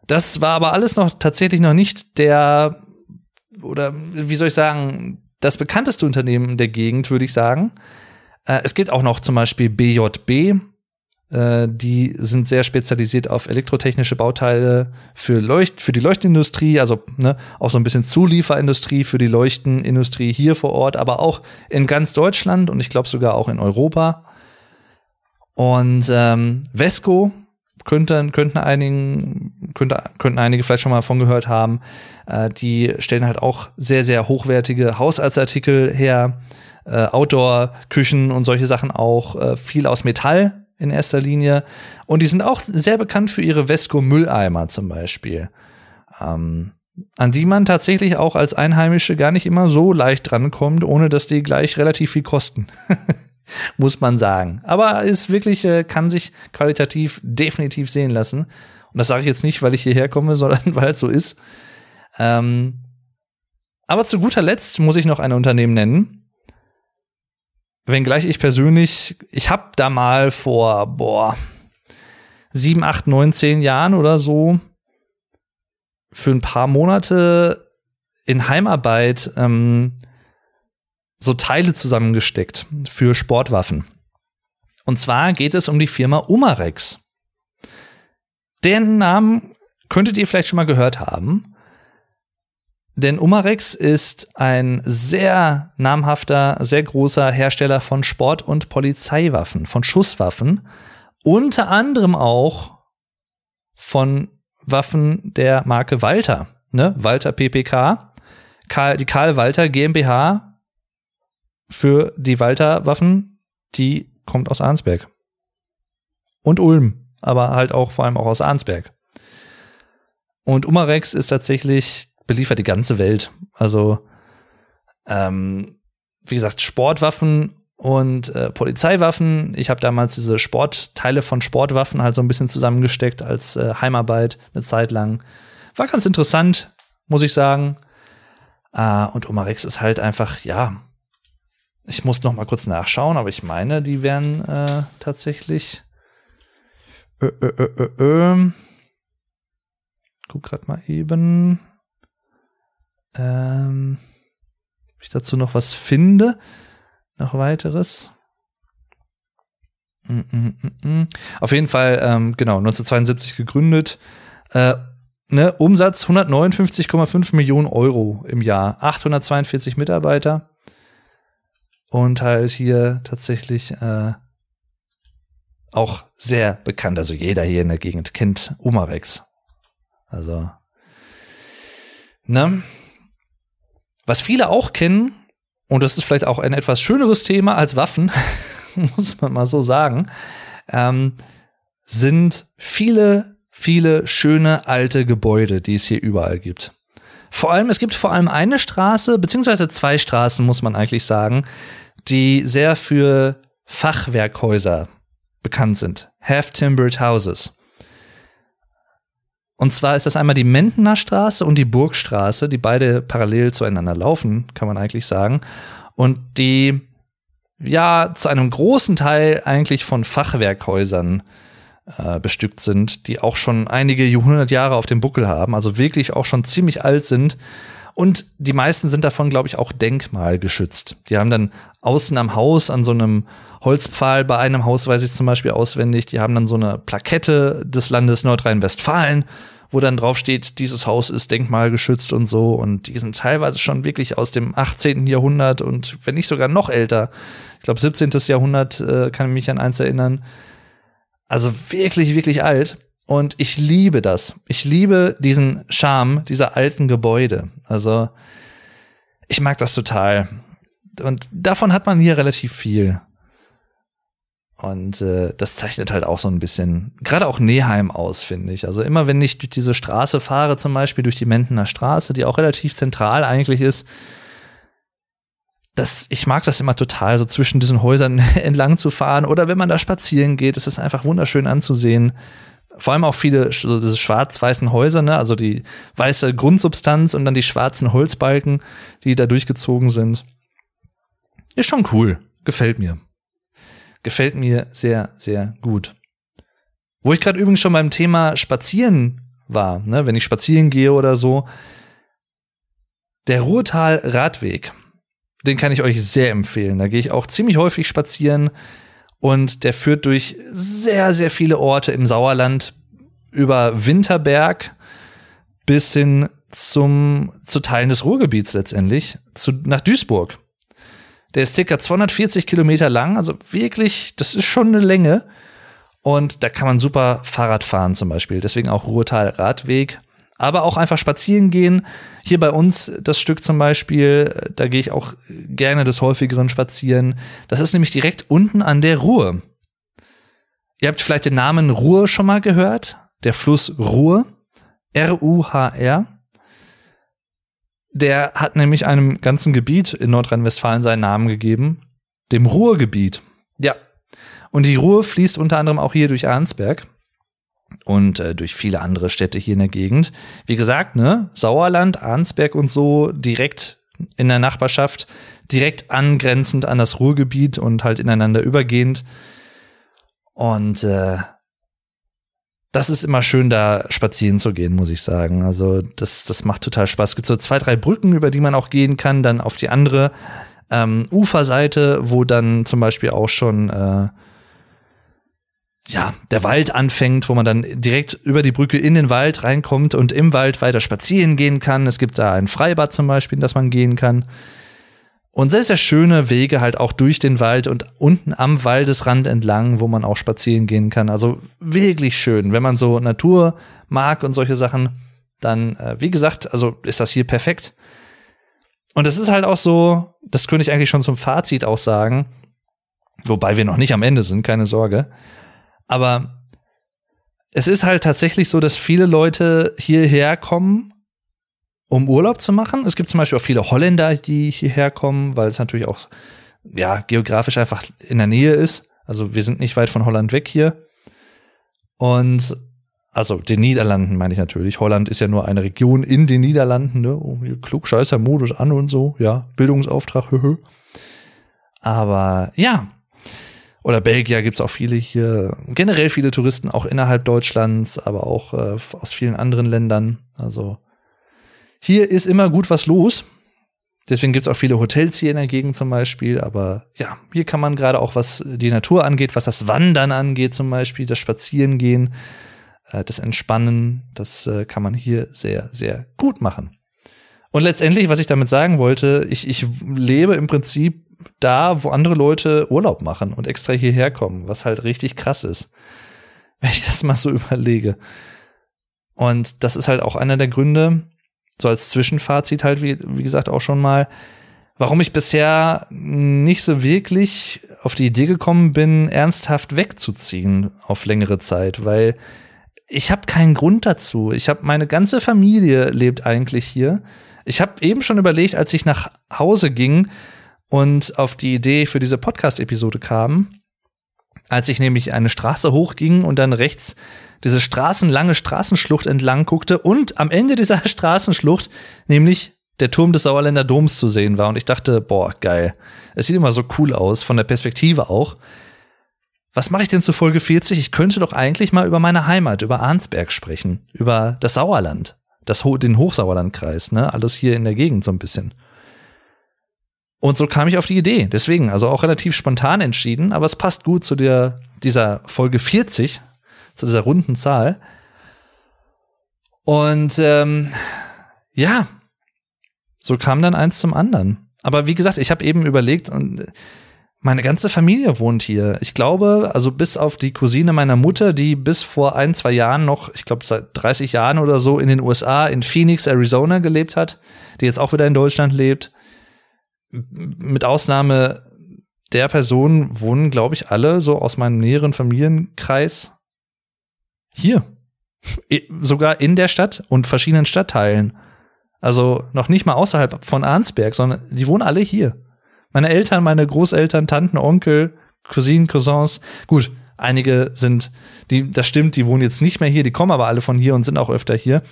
Speaker 1: Das war aber alles noch tatsächlich noch nicht der, oder wie soll ich sagen, das bekannteste Unternehmen der Gegend, würde ich sagen. Äh, es gibt auch noch zum Beispiel BJB, die sind sehr spezialisiert auf elektrotechnische Bauteile für Leucht, für die Leuchtindustrie, also ne, auch so ein bisschen Zulieferindustrie für die Leuchtenindustrie hier vor Ort, aber auch in ganz Deutschland und ich glaube sogar auch in Europa. Und ähm, Vesco könnten, könnten einigen, könnte, könnten einige vielleicht schon mal von gehört haben. Äh, die stellen halt auch sehr, sehr hochwertige Haushaltsartikel her, äh, Outdoor-Küchen und solche Sachen auch, äh, viel aus Metall in erster Linie. Und die sind auch sehr bekannt für ihre Vesco-Mülleimer zum Beispiel. Ähm, an die man tatsächlich auch als Einheimische gar nicht immer so leicht drankommt, ohne dass die gleich relativ viel kosten. Muss man sagen. Aber ist wirklich, äh, kann sich qualitativ definitiv sehen lassen. Und das sage ich jetzt nicht, weil ich hierher komme, sondern weil es so ist. Ähm, aber zu guter Letzt muss ich noch ein Unternehmen nennen, Wenngleich ich persönlich, ich habe da mal vor, boah, sieben, acht, neun, zehn Jahren oder so für ein paar Monate in Heimarbeit ähm, so Teile zusammengesteckt für Sportwaffen. Und zwar geht es um die Firma Umarex. Den Namen könntet ihr vielleicht schon mal gehört haben. Denn Umarex ist ein sehr namhafter, sehr großer Hersteller von Sport- und Polizeiwaffen, von Schusswaffen. Unter anderem auch von Waffen der Marke Walter, ne? Walter PPK. Karl, die Karl Walter GmbH für die Walter Waffen, die kommt aus Arnsberg. Und Ulm, aber halt auch vor allem auch aus Arnsberg. Und Umarex ist tatsächlich beliefert die ganze Welt. Also, ähm, wie gesagt, Sportwaffen und äh, Polizeiwaffen. Ich habe damals diese Sportteile von Sportwaffen halt so ein bisschen zusammengesteckt als äh, Heimarbeit eine Zeit lang. War ganz interessant, muss ich sagen. Äh, und Omarex ist halt einfach, ja, ich muss noch mal kurz nachschauen, aber ich meine, die wären äh, tatsächlich. Ö, ö, ö, ö, ö. Guck grad mal eben. Ähm, ob ich dazu noch was finde, noch weiteres. Mm, mm, mm, Auf jeden Fall, ähm, genau, 1972 gegründet. Äh, ne, Umsatz 159,5 Millionen Euro im Jahr, 842 Mitarbeiter. Und halt hier tatsächlich äh, auch sehr bekannt. Also jeder hier in der Gegend kennt Umarex. Also, ne? Was viele auch kennen, und das ist vielleicht auch ein etwas schöneres Thema als Waffen, muss man mal so sagen, ähm, sind viele, viele schöne alte Gebäude, die es hier überall gibt. Vor allem, es gibt vor allem eine Straße, beziehungsweise zwei Straßen, muss man eigentlich sagen, die sehr für Fachwerkhäuser bekannt sind. Half-timbered houses. Und zwar ist das einmal die Mentener Straße und die Burgstraße, die beide parallel zueinander laufen, kann man eigentlich sagen. Und die ja zu einem großen Teil eigentlich von Fachwerkhäusern äh, bestückt sind, die auch schon einige Jahrhundert Jahre auf dem Buckel haben, also wirklich auch schon ziemlich alt sind. Und die meisten sind davon, glaube ich, auch denkmalgeschützt. Die haben dann außen am Haus an so einem Holzpfahl, bei einem Haus weiß ich zum Beispiel auswendig, die haben dann so eine Plakette des Landes Nordrhein-Westfalen, wo dann drauf steht, dieses Haus ist denkmalgeschützt und so. Und die sind teilweise schon wirklich aus dem 18. Jahrhundert und wenn nicht sogar noch älter. Ich glaube, 17. Jahrhundert äh, kann ich mich an eins erinnern. Also wirklich, wirklich alt. Und ich liebe das. Ich liebe diesen Charme dieser alten Gebäude. Also ich mag das total. Und davon hat man hier relativ viel. Und äh, das zeichnet halt auch so ein bisschen, gerade auch Neheim aus, finde ich. Also immer wenn ich durch diese Straße fahre, zum Beispiel durch die Mentener Straße, die auch relativ zentral eigentlich ist, das, ich mag das immer total, so zwischen diesen Häusern entlang zu fahren. Oder wenn man da spazieren geht, ist es einfach wunderschön anzusehen vor allem auch viele so diese schwarz-weißen Häuser, ne? also die weiße Grundsubstanz und dann die schwarzen Holzbalken, die da durchgezogen sind. Ist schon cool. Gefällt mir. Gefällt mir sehr, sehr gut. Wo ich gerade übrigens schon beim Thema Spazieren war, ne? wenn ich spazieren gehe oder so. Der Ruhrtal-Radweg, den kann ich euch sehr empfehlen. Da gehe ich auch ziemlich häufig spazieren. Und der führt durch sehr, sehr viele Orte im Sauerland über Winterberg bis hin zum, zu Teilen des Ruhrgebiets letztendlich, zu, nach Duisburg. Der ist circa 240 Kilometer lang, also wirklich, das ist schon eine Länge. Und da kann man super Fahrrad fahren zum Beispiel. Deswegen auch Ruhrtal Radweg aber auch einfach spazieren gehen. Hier bei uns das Stück zum Beispiel, da gehe ich auch gerne des häufigeren spazieren. Das ist nämlich direkt unten an der Ruhr. Ihr habt vielleicht den Namen Ruhr schon mal gehört. Der Fluss Ruhr. R-U-H-R. Der hat nämlich einem ganzen Gebiet in Nordrhein-Westfalen seinen Namen gegeben. Dem Ruhrgebiet. Ja. Und die Ruhr fließt unter anderem auch hier durch Arnsberg und äh, durch viele andere Städte hier in der Gegend. Wie gesagt, ne, Sauerland, Arnsberg und so direkt in der Nachbarschaft, direkt angrenzend an das Ruhrgebiet und halt ineinander übergehend. Und äh, das ist immer schön, da spazieren zu gehen, muss ich sagen. Also das, das macht total Spaß. Es gibt so zwei, drei Brücken, über die man auch gehen kann, dann auf die andere ähm, Uferseite, wo dann zum Beispiel auch schon äh, ja, der Wald anfängt, wo man dann direkt über die Brücke in den Wald reinkommt und im Wald weiter spazieren gehen kann. Es gibt da ein Freibad zum Beispiel, in das man gehen kann. Und sehr, sehr schöne Wege halt auch durch den Wald und unten am Waldesrand entlang, wo man auch spazieren gehen kann. Also wirklich schön. Wenn man so Natur mag und solche Sachen, dann, äh, wie gesagt, also ist das hier perfekt. Und es ist halt auch so, das könnte ich eigentlich schon zum Fazit auch sagen, wobei wir noch nicht am Ende sind, keine Sorge. Aber es ist halt tatsächlich so, dass viele Leute hierher kommen, um Urlaub zu machen. Es gibt zum Beispiel auch viele Holländer, die hierher kommen, weil es natürlich auch ja geografisch einfach in der Nähe ist. Also wir sind nicht weit von Holland weg hier. Und also den Niederlanden meine ich natürlich. Holland ist ja nur eine Region in den Niederlanden, ne? Oh, klugscheißer Modus an und so, ja, Bildungsauftrag, höhö. Aber ja, oder Belgier gibt's auch viele hier. Generell viele Touristen, auch innerhalb Deutschlands, aber auch äh, aus vielen anderen Ländern. Also hier ist immer gut was los. Deswegen gibt's auch viele Hotels hier in der Gegend zum Beispiel. Aber ja, hier kann man gerade auch, was die Natur angeht, was das Wandern angeht zum Beispiel, das Spazierengehen, äh, das Entspannen, das äh, kann man hier sehr, sehr gut machen. Und letztendlich, was ich damit sagen wollte, ich, ich lebe im Prinzip da, wo andere Leute Urlaub machen und extra hierher kommen, was halt richtig krass ist, wenn ich das mal so überlege. Und das ist halt auch einer der Gründe, so als Zwischenfazit halt, wie, wie gesagt, auch schon mal, warum ich bisher nicht so wirklich auf die Idee gekommen bin, ernsthaft wegzuziehen auf längere Zeit, weil ich habe keinen Grund dazu. Ich habe meine ganze Familie lebt eigentlich hier. Ich habe eben schon überlegt, als ich nach Hause ging und auf die Idee für diese Podcast-Episode kam, als ich nämlich eine Straße hochging und dann rechts diese straßenlange Straßenschlucht entlang guckte und am Ende dieser Straßenschlucht nämlich der Turm des Sauerländer Doms zu sehen war und ich dachte, boah, geil. Es sieht immer so cool aus, von der Perspektive auch. Was mache ich denn zu Folge 40? Ich könnte doch eigentlich mal über meine Heimat, über Arnsberg sprechen, über das Sauerland, das, den Hochsauerlandkreis, ne? Alles hier in der Gegend so ein bisschen. Und so kam ich auf die Idee. Deswegen, also auch relativ spontan entschieden, aber es passt gut zu der, dieser Folge 40, zu dieser runden Zahl. Und ähm, ja, so kam dann eins zum anderen. Aber wie gesagt, ich habe eben überlegt und meine ganze Familie wohnt hier. Ich glaube, also bis auf die Cousine meiner Mutter, die bis vor ein, zwei Jahren noch, ich glaube seit 30 Jahren oder so in den USA, in Phoenix, Arizona gelebt hat, die jetzt auch wieder in Deutschland lebt. Mit Ausnahme der Person wohnen, glaube ich, alle so aus meinem näheren Familienkreis hier. Sogar in der Stadt und verschiedenen Stadtteilen. Also noch nicht mal außerhalb von Arnsberg, sondern die wohnen alle hier. Meine Eltern, meine Großeltern, Tanten, Onkel, Cousinen, Cousins. Gut, einige sind, die, das stimmt, die wohnen jetzt nicht mehr hier, die kommen aber alle von hier und sind auch öfter hier.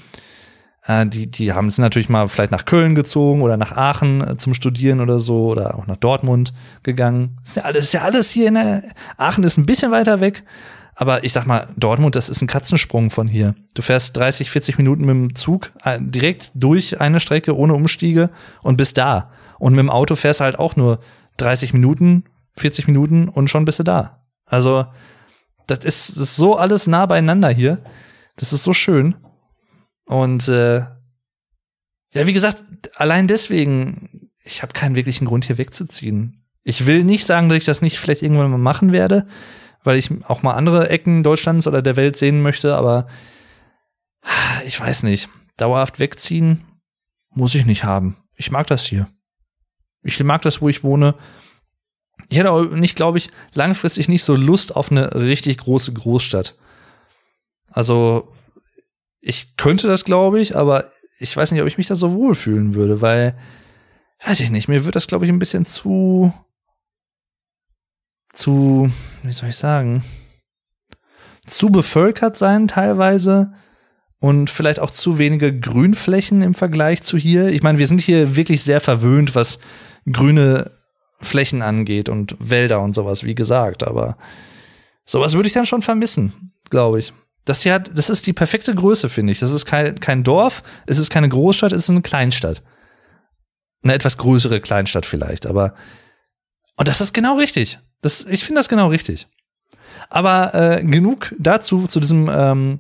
Speaker 1: Äh, die, die haben sind natürlich mal vielleicht nach Köln gezogen oder nach Aachen äh, zum Studieren oder so oder auch nach Dortmund gegangen. Das ist ja alles, ist ja alles hier in der, Aachen ist ein bisschen weiter weg, aber ich sag mal, Dortmund, das ist ein Katzensprung von hier. Du fährst 30, 40 Minuten mit dem Zug äh, direkt durch eine Strecke ohne Umstiege und bist da. Und mit dem Auto fährst du halt auch nur 30 Minuten, 40 Minuten und schon bist du da. Also, das ist, das ist so alles nah beieinander hier. Das ist so schön. Und äh, ja, wie gesagt, allein deswegen, ich habe keinen wirklichen Grund hier wegzuziehen. Ich will nicht sagen, dass ich das nicht vielleicht irgendwann mal machen werde weil ich auch mal andere Ecken Deutschlands oder der Welt sehen möchte, aber ich weiß nicht. Dauerhaft wegziehen muss ich nicht haben. Ich mag das hier. Ich mag das, wo ich wohne. Ich hätte auch nicht, glaube ich, langfristig nicht so Lust auf eine richtig große Großstadt. Also, ich könnte das, glaube ich, aber ich weiß nicht, ob ich mich da so wohlfühlen würde, weil, weiß ich nicht, mir wird das, glaube ich, ein bisschen zu, zu, wie soll ich sagen, zu bevölkert sein teilweise und vielleicht auch zu wenige Grünflächen im Vergleich zu hier. Ich meine, wir sind hier wirklich sehr verwöhnt, was grüne Flächen angeht und Wälder und sowas, wie gesagt, aber sowas würde ich dann schon vermissen, glaube ich. Das hat, das ist die perfekte Größe, finde ich. Das ist kein, kein Dorf, es ist keine Großstadt, es ist eine Kleinstadt. Eine etwas größere Kleinstadt vielleicht, aber und das ist genau richtig. Das, ich finde das genau richtig. Aber äh, genug dazu, zu diesem, ähm,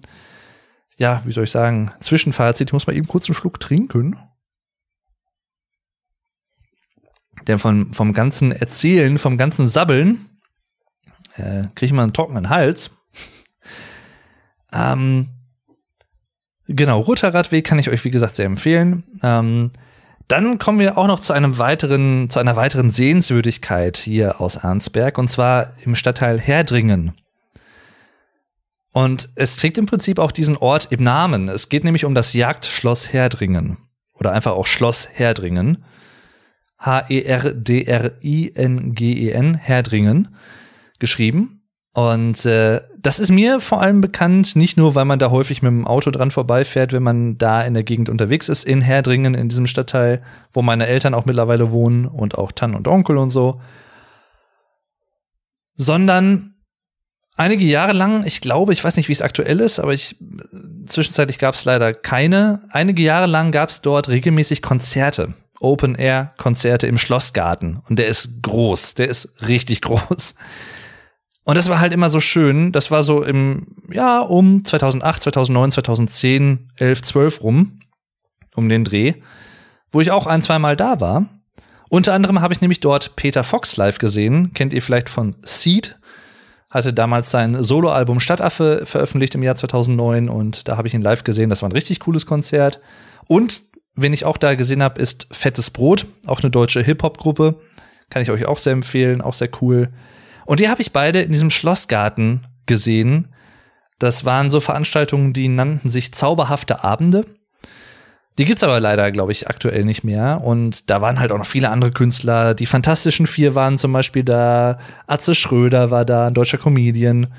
Speaker 1: ja, wie soll ich sagen, Zwischenfazit. Ich muss mal eben kurz einen Schluck trinken. Denn von, vom ganzen Erzählen, vom ganzen Sabbeln, äh, kriege ich mal einen trockenen Hals. Ähm, genau, Roter Radweg kann ich euch, wie gesagt, sehr empfehlen. Ähm, dann kommen wir auch noch zu einem weiteren, zu einer weiteren Sehenswürdigkeit hier aus Arnsberg und zwar im Stadtteil Herdringen. Und es trägt im Prinzip auch diesen Ort im Namen. Es geht nämlich um das Jagdschloss Herdringen oder einfach auch Schloss Herdringen. H-E-R-D-R-I-N-G-E-N, Herdringen, geschrieben. Und äh, das ist mir vor allem bekannt, nicht nur, weil man da häufig mit dem Auto dran vorbeifährt, wenn man da in der Gegend unterwegs ist, in Herdringen, in diesem Stadtteil, wo meine Eltern auch mittlerweile wohnen und auch Tanten und Onkel und so, sondern einige Jahre lang, ich glaube, ich weiß nicht, wie es aktuell ist, aber ich zwischenzeitlich gab es leider keine. Einige Jahre lang gab es dort regelmäßig Konzerte. Open-Air-Konzerte im Schlossgarten. Und der ist groß, der ist richtig groß. Und das war halt immer so schön. Das war so im, ja, um 2008, 2009, 2010, 11, 12 rum, um den Dreh, wo ich auch ein, zwei Mal da war. Unter anderem habe ich nämlich dort Peter Fox live gesehen. Kennt ihr vielleicht von Seed? Hatte damals sein Soloalbum Stadtaffe veröffentlicht im Jahr 2009 und da habe ich ihn live gesehen. Das war ein richtig cooles Konzert. Und wen ich auch da gesehen habe, ist Fettes Brot, auch eine deutsche Hip-Hop-Gruppe. Kann ich euch auch sehr empfehlen, auch sehr cool. Und die habe ich beide in diesem Schlossgarten gesehen. Das waren so Veranstaltungen, die nannten sich Zauberhafte Abende. Die gibt's aber leider, glaube ich, aktuell nicht mehr. Und da waren halt auch noch viele andere Künstler. Die Fantastischen Vier waren zum Beispiel da. Atze Schröder war da, ein deutscher Comedian.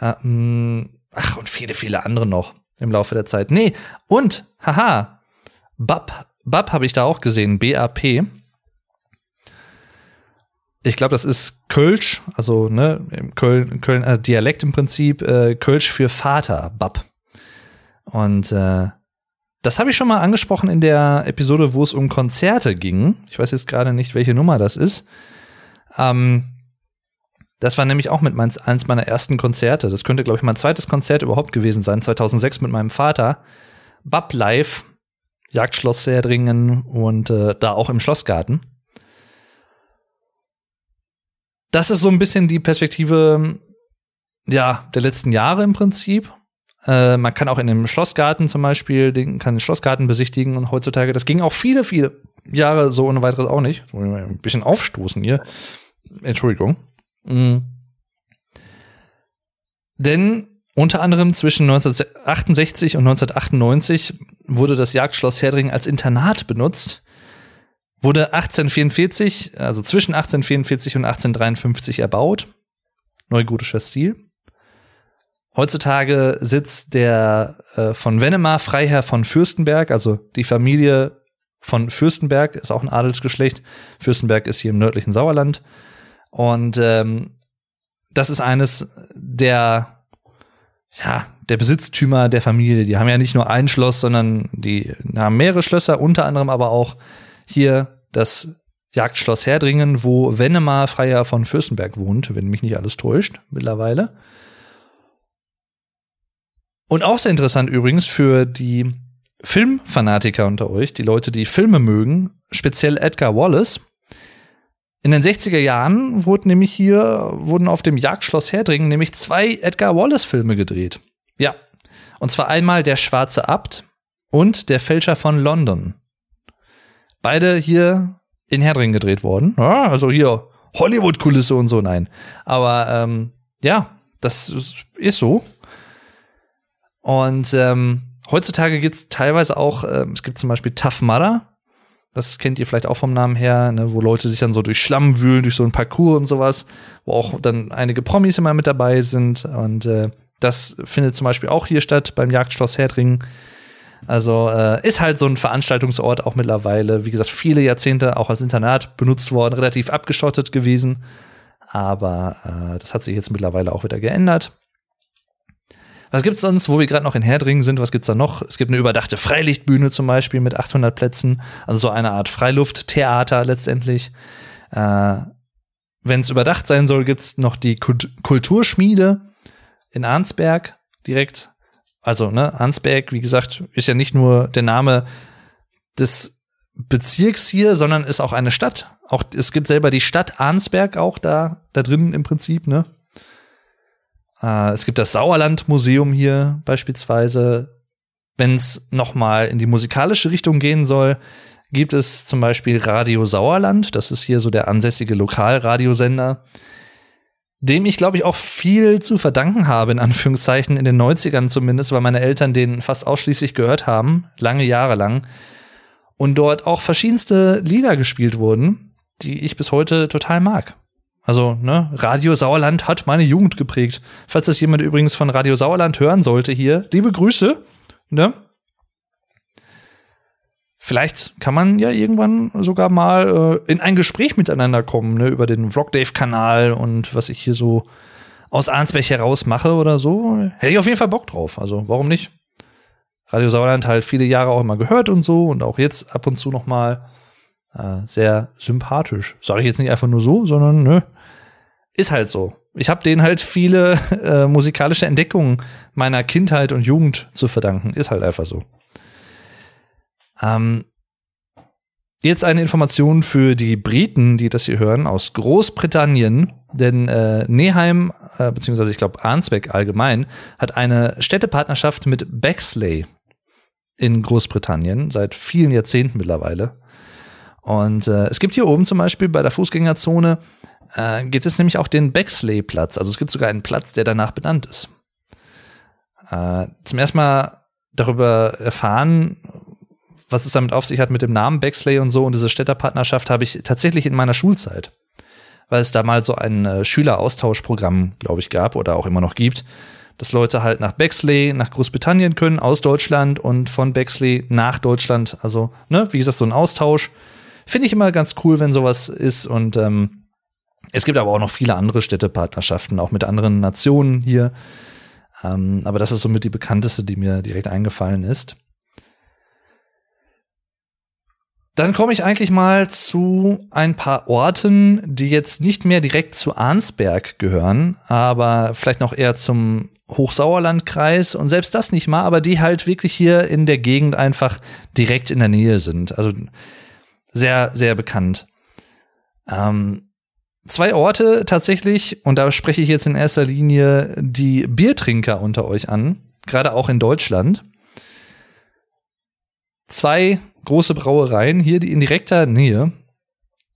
Speaker 1: Ähm, ach, und viele, viele andere noch im Laufe der Zeit. Nee, und, haha, Bab, Bab habe ich da auch gesehen, B-A-P. Ich glaube, das ist Kölsch, also ne, im Köln, Köln äh, Dialekt im Prinzip, äh, Kölsch für Vater, Bab. Und äh, das habe ich schon mal angesprochen in der Episode, wo es um Konzerte ging. Ich weiß jetzt gerade nicht, welche Nummer das ist. Ähm, das war nämlich auch mit meins, eins meiner ersten Konzerte. Das könnte, glaube ich, mein zweites Konzert überhaupt gewesen sein, 2006 mit meinem Vater. Bab Live, Jagdschloss Serdringen und äh, da auch im Schlossgarten. Das ist so ein bisschen die Perspektive, ja, der letzten Jahre im Prinzip. Äh, man kann auch in dem Schlossgarten zum Beispiel, den, kann den Schlossgarten besichtigen und heutzutage, das ging auch viele, viele Jahre so ohne weiteres auch nicht. Ein bisschen aufstoßen hier. Entschuldigung. Mhm. Denn unter anderem zwischen 1968 und 1998 wurde das Jagdschloss Herdringen als Internat benutzt. Wurde 1844, also zwischen 1844 und 1853 erbaut. Neugotischer Stil. Heutzutage sitzt der äh, von Wennemar Freiherr von Fürstenberg, also die Familie von Fürstenberg, ist auch ein Adelsgeschlecht. Fürstenberg ist hier im nördlichen Sauerland. Und ähm, das ist eines der, ja, der Besitztümer der Familie. Die haben ja nicht nur ein Schloss, sondern die haben mehrere Schlösser, unter anderem aber auch hier das Jagdschloss Herdringen, wo Wennemar Freiherr von Fürstenberg wohnt, wenn mich nicht alles täuscht, mittlerweile. Und auch sehr interessant übrigens für die Filmfanatiker unter euch, die Leute, die Filme mögen, speziell Edgar Wallace. In den 60er Jahren wurden nämlich hier, wurden auf dem Jagdschloss Herdringen nämlich zwei Edgar Wallace-Filme gedreht. Ja. Und zwar einmal Der Schwarze Abt und Der Fälscher von London. Beide hier in Herdringen gedreht worden. Ja, also hier Hollywood-Kulisse und so, nein. Aber ähm, ja, das ist so. Und ähm, heutzutage gibt's teilweise auch, äh, es gibt zum Beispiel Tough Mudder, das kennt ihr vielleicht auch vom Namen her, ne, wo Leute sich dann so durch Schlamm wühlen, durch so ein Parcours und sowas, wo auch dann einige Promis immer mit dabei sind. Und äh, das findet zum Beispiel auch hier statt beim Jagdschloss Herdringen. Also äh, ist halt so ein Veranstaltungsort auch mittlerweile. Wie gesagt, viele Jahrzehnte auch als Internat benutzt worden, relativ abgeschottet gewesen. Aber äh, das hat sich jetzt mittlerweile auch wieder geändert. Was gibt's sonst, wo wir gerade noch in Herdringen sind? Was gibt's da noch? Es gibt eine überdachte Freilichtbühne zum Beispiel mit 800 Plätzen, also so eine Art Freilufttheater letztendlich. Äh, Wenn es überdacht sein soll, gibt's noch die Kult Kulturschmiede in Arnsberg direkt. Also ne, Arnsberg, wie gesagt, ist ja nicht nur der Name des Bezirks hier, sondern ist auch eine Stadt. Auch es gibt selber die Stadt Arnsberg auch da da drin im Prinzip, ne? Äh, es gibt das Sauerland-Museum hier beispielsweise. Wenn es nochmal in die musikalische Richtung gehen soll, gibt es zum Beispiel Radio Sauerland. Das ist hier so der ansässige Lokalradiosender, dem ich, glaube ich, auch viel zu verdanken habe, in Anführungszeichen, in den 90ern zumindest, weil meine Eltern den fast ausschließlich gehört haben, lange Jahre lang. Und dort auch verschiedenste Lieder gespielt wurden, die ich bis heute total mag. Also, ne, Radio Sauerland hat meine Jugend geprägt. Falls das jemand übrigens von Radio Sauerland hören sollte hier, liebe Grüße, ne? Vielleicht kann man ja irgendwann sogar mal äh, in ein Gespräch miteinander kommen, ne, über den Vlogdave-Kanal und was ich hier so aus Arnsberg heraus mache oder so. Hätte ich auf jeden Fall Bock drauf. Also, warum nicht? Radio Sauerland halt viele Jahre auch immer gehört und so und auch jetzt ab und zu noch mal äh, sehr sympathisch. Sage ich jetzt nicht einfach nur so, sondern ne, ist halt so. Ich habe denen halt viele äh, musikalische Entdeckungen meiner Kindheit und Jugend zu verdanken. Ist halt einfach so. Ähm, jetzt eine Information für die Briten, die das hier hören, aus Großbritannien. Denn äh, Neheim, äh, beziehungsweise ich glaube Arnsbeck allgemein, hat eine Städtepartnerschaft mit Bexley in Großbritannien, seit vielen Jahrzehnten mittlerweile. Und äh, es gibt hier oben zum Beispiel bei der Fußgängerzone, äh, gibt es nämlich auch den Bexley-Platz. Also es gibt sogar einen Platz, der danach benannt ist. Äh, zum ersten Mal darüber erfahren, was es damit auf sich hat mit dem Namen Bexley und so und diese Städterpartnerschaft habe ich tatsächlich in meiner Schulzeit. Weil es da mal so ein äh, Schüleraustauschprogramm, glaube ich, gab oder auch immer noch gibt, dass Leute halt nach Bexley, nach Großbritannien können, aus Deutschland und von Bexley nach Deutschland. Also, ne, wie gesagt, so ein Austausch. Finde ich immer ganz cool, wenn sowas ist. Und ähm, es gibt aber auch noch viele andere Städtepartnerschaften, auch mit anderen Nationen hier. Ähm, aber das ist somit die bekannteste, die mir direkt eingefallen ist. Dann komme ich eigentlich mal zu ein paar Orten, die jetzt nicht mehr direkt zu Arnsberg gehören, aber vielleicht noch eher zum Hochsauerlandkreis und selbst das nicht mal, aber die halt wirklich hier in der Gegend einfach direkt in der Nähe sind. Also sehr, sehr bekannt. Ähm, zwei Orte tatsächlich, und da spreche ich jetzt in erster Linie die Biertrinker unter euch an, gerade auch in Deutschland. Zwei große Brauereien hier die in direkter Nähe.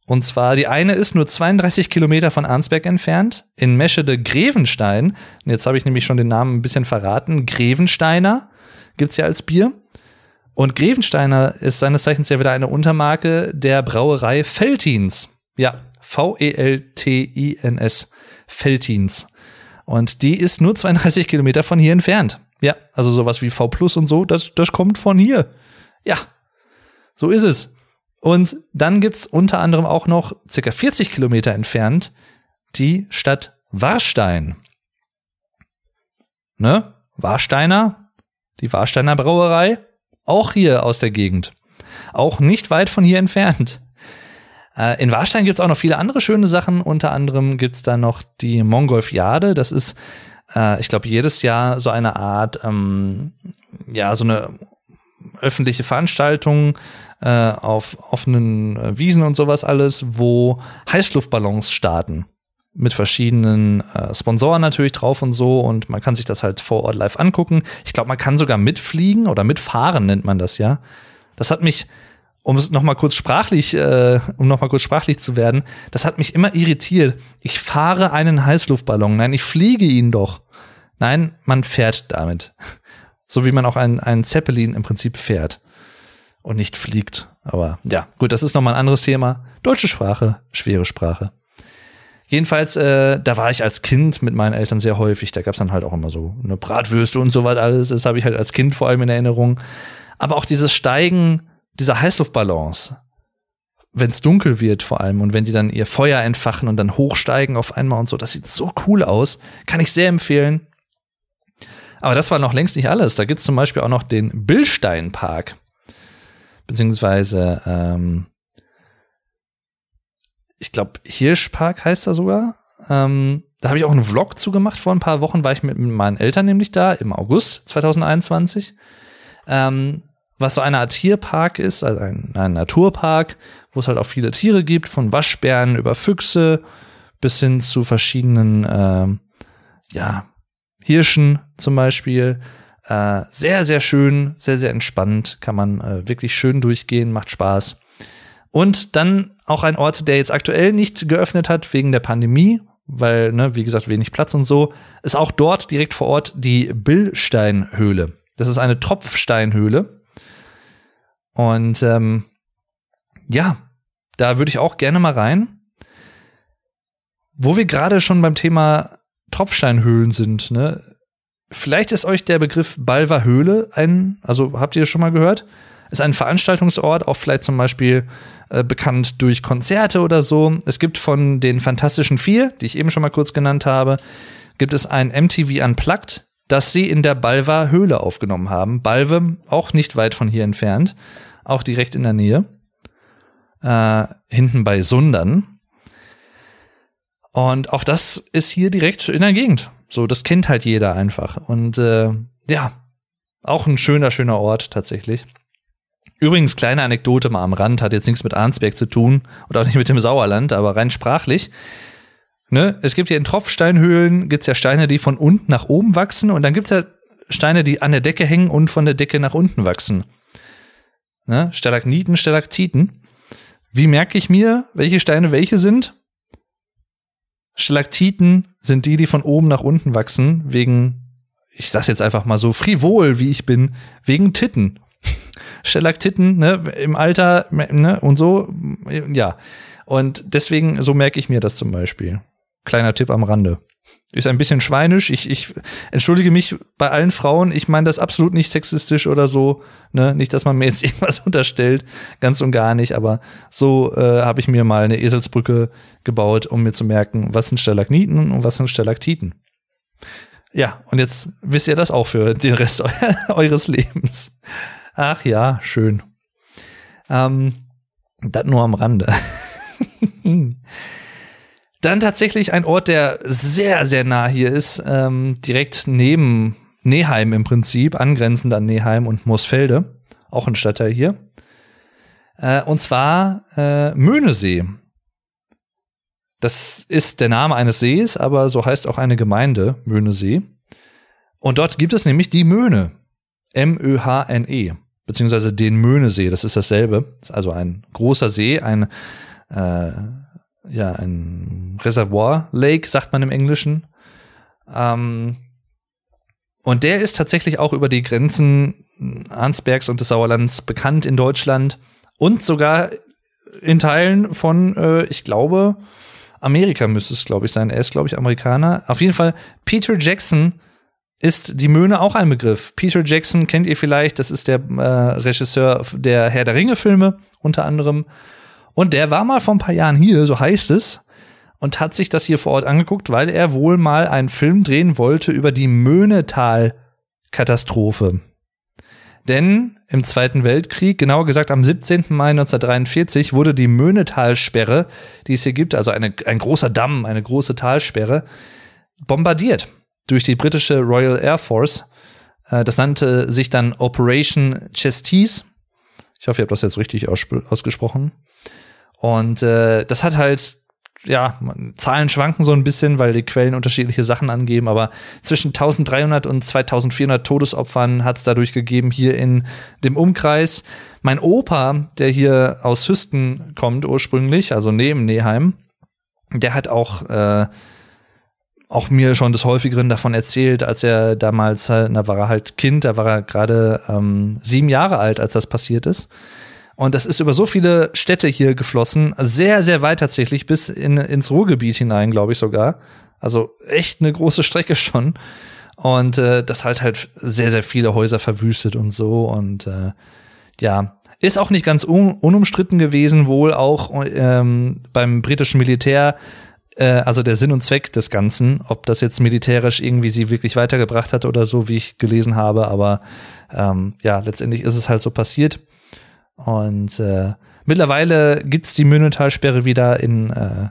Speaker 1: Und zwar die eine ist nur 32 Kilometer von Arnsberg entfernt, in Meschede Grevenstein. Und jetzt habe ich nämlich schon den Namen ein bisschen verraten. Grevensteiner gibt's ja als Bier. Und Grevensteiner ist seines Zeichens ja wieder eine Untermarke der Brauerei Feltins. Ja, V-E-L-T-I-N-S. Feltins. Und die ist nur 32 Kilometer von hier entfernt. Ja, also sowas wie V Plus und so, das, das kommt von hier. Ja, so ist es. Und dann gibt's unter anderem auch noch circa 40 Kilometer entfernt die Stadt Warstein. Ne? Warsteiner, die Warsteiner Brauerei, auch hier aus der Gegend. Auch nicht weit von hier entfernt. Äh, in Warstein gibt's auch noch viele andere schöne Sachen. Unter anderem gibt's da noch die Mongolfiade. Das ist, äh, ich glaube, jedes Jahr so eine Art, ähm, ja, so eine öffentliche Veranstaltung äh, auf offenen äh, Wiesen und sowas alles, wo Heißluftballons starten mit verschiedenen äh, Sponsoren natürlich drauf und so und man kann sich das halt vor Ort live angucken. Ich glaube, man kann sogar mitfliegen oder mitfahren nennt man das ja. Das hat mich, um es noch mal kurz sprachlich, äh, um noch mal kurz sprachlich zu werden, das hat mich immer irritiert. Ich fahre einen Heißluftballon, nein, ich fliege ihn doch. Nein, man fährt damit. So wie man auch einen, einen Zeppelin im Prinzip fährt und nicht fliegt. Aber ja, gut, das ist nochmal ein anderes Thema. Deutsche Sprache, schwere Sprache. Jedenfalls, äh, da war ich als Kind mit meinen Eltern sehr häufig. Da gab's dann halt auch immer so eine Bratwürste und so was alles. Das habe ich halt als Kind vor allem in Erinnerung. Aber auch dieses Steigen dieser Heißluftballons, wenn es dunkel wird vor allem und wenn die dann ihr Feuer entfachen und dann hochsteigen auf einmal und so, das sieht so cool aus. Kann ich sehr empfehlen. Aber das war noch längst nicht alles. Da gibt's zum Beispiel auch noch den Billstein-Park beziehungsweise ähm, ich glaube Hirschpark heißt er sogar. Ähm, da habe ich auch einen Vlog zugemacht vor ein paar Wochen, war ich mit meinen Eltern nämlich da im August 2021. Ähm, was so eine Art Tierpark ist, also ein, ein Naturpark, wo es halt auch viele Tiere gibt, von Waschbären über Füchse bis hin zu verschiedenen, ähm, ja, Hirschen zum Beispiel. Äh, sehr, sehr schön, sehr, sehr entspannt, kann man äh, wirklich schön durchgehen, macht Spaß. Und dann auch ein Ort, der jetzt aktuell nicht geöffnet hat wegen der Pandemie, weil, ne, wie gesagt, wenig Platz und so, ist auch dort direkt vor Ort die Billsteinhöhle. Das ist eine Tropfsteinhöhle. Und ähm, ja, da würde ich auch gerne mal rein. Wo wir gerade schon beim Thema Tropfsteinhöhlen sind, ne? Vielleicht ist euch der Begriff Balver Höhle ein, also habt ihr schon mal gehört? Ist ein Veranstaltungsort, auch vielleicht zum Beispiel äh, bekannt durch Konzerte oder so. Es gibt von den Fantastischen Vier, die ich eben schon mal kurz genannt habe, gibt es ein MTV Unplugged, das sie in der Balver Höhle aufgenommen haben. Balve, auch nicht weit von hier entfernt, auch direkt in der Nähe. Äh, hinten bei Sundern. Und auch das ist hier direkt in der Gegend. So, das kennt halt jeder einfach. Und äh, ja, auch ein schöner, schöner Ort tatsächlich. Übrigens, kleine Anekdote mal am Rand, hat jetzt nichts mit Arnsberg zu tun oder auch nicht mit dem Sauerland, aber rein sprachlich. Ne, es gibt ja in Tropfsteinhöhlen gibt's ja Steine, die von unten nach oben wachsen und dann gibt's ja Steine, die an der Decke hängen und von der Decke nach unten wachsen. Ne? Stalagniten, Stalaktiten. Wie merke ich mir, welche Steine welche sind? Stalaktiten sind die, die von oben nach unten wachsen, wegen, ich sag's jetzt einfach mal so, frivol, wie ich bin, wegen Titten. Stalaktiten, ne, im Alter, ne, und so, ja. Und deswegen, so merke ich mir das zum Beispiel. Kleiner Tipp am Rande. Ist ein bisschen schweinisch. Ich, ich entschuldige mich bei allen Frauen. Ich meine das absolut nicht sexistisch oder so. Ne? Nicht, dass man mir jetzt irgendwas unterstellt. Ganz und gar nicht. Aber so äh, habe ich mir mal eine Eselsbrücke gebaut, um mir zu merken, was sind Stalagniten und was sind Stalaktiten. Ja, und jetzt wisst ihr das auch für den Rest eu eures Lebens. Ach ja, schön. Ähm, das nur am Rande. Dann tatsächlich ein Ort, der sehr, sehr nah hier ist, ähm, direkt neben Neheim im Prinzip, angrenzend an Neheim und Moosfelde, auch ein Stadtteil hier. Äh, und zwar äh, Möhnesee. Das ist der Name eines Sees, aber so heißt auch eine Gemeinde, Möhnesee. Und dort gibt es nämlich die Möhne. M-Ö-H-N-E. Beziehungsweise den Möhnesee, das ist dasselbe. Das ist also ein großer See, ein äh, ja, ein Reservoir Lake, sagt man im Englischen. Ähm, und der ist tatsächlich auch über die Grenzen Arnsbergs und des Sauerlands bekannt in Deutschland und sogar in Teilen von, äh, ich glaube, Amerika müsste es, glaube ich, sein. Er ist, glaube ich, Amerikaner. Auf jeden Fall, Peter Jackson ist die Möhne auch ein Begriff. Peter Jackson kennt ihr vielleicht, das ist der äh, Regisseur der Herr der Ringe-Filme unter anderem. Und der war mal vor ein paar Jahren hier, so heißt es, und hat sich das hier vor Ort angeguckt, weil er wohl mal einen Film drehen wollte über die Möhnetal-Katastrophe. Denn im Zweiten Weltkrieg, genauer gesagt am 17. Mai 1943, wurde die Möhnetalsperre, die es hier gibt, also eine, ein großer Damm, eine große Talsperre, bombardiert durch die britische Royal Air Force. Äh, das nannte sich dann Operation Chesties. Ich hoffe, ihr habt das jetzt richtig ausgesprochen. Und äh, das hat halt, ja, Zahlen schwanken so ein bisschen, weil die Quellen unterschiedliche Sachen angeben, aber zwischen 1300 und 2400 Todesopfern hat es dadurch gegeben hier in dem Umkreis. Mein Opa, der hier aus Hüsten kommt ursprünglich, also neben Neheim, der hat auch äh, auch mir schon des Häufigeren davon erzählt, als er damals, da war er halt Kind, da war er gerade ähm, sieben Jahre alt, als das passiert ist. Und das ist über so viele Städte hier geflossen, sehr, sehr weit tatsächlich, bis in, ins Ruhrgebiet hinein, glaube ich sogar. Also echt eine große Strecke schon. Und äh, das halt halt sehr, sehr viele Häuser verwüstet und so. Und äh, ja, ist auch nicht ganz un unumstritten gewesen, wohl auch ähm, beim britischen Militär, äh, also der Sinn und Zweck des Ganzen, ob das jetzt militärisch irgendwie sie wirklich weitergebracht hat oder so, wie ich gelesen habe. Aber ähm, ja, letztendlich ist es halt so passiert. Und äh, mittlerweile gibt's die Münnetalsperre wieder in, äh,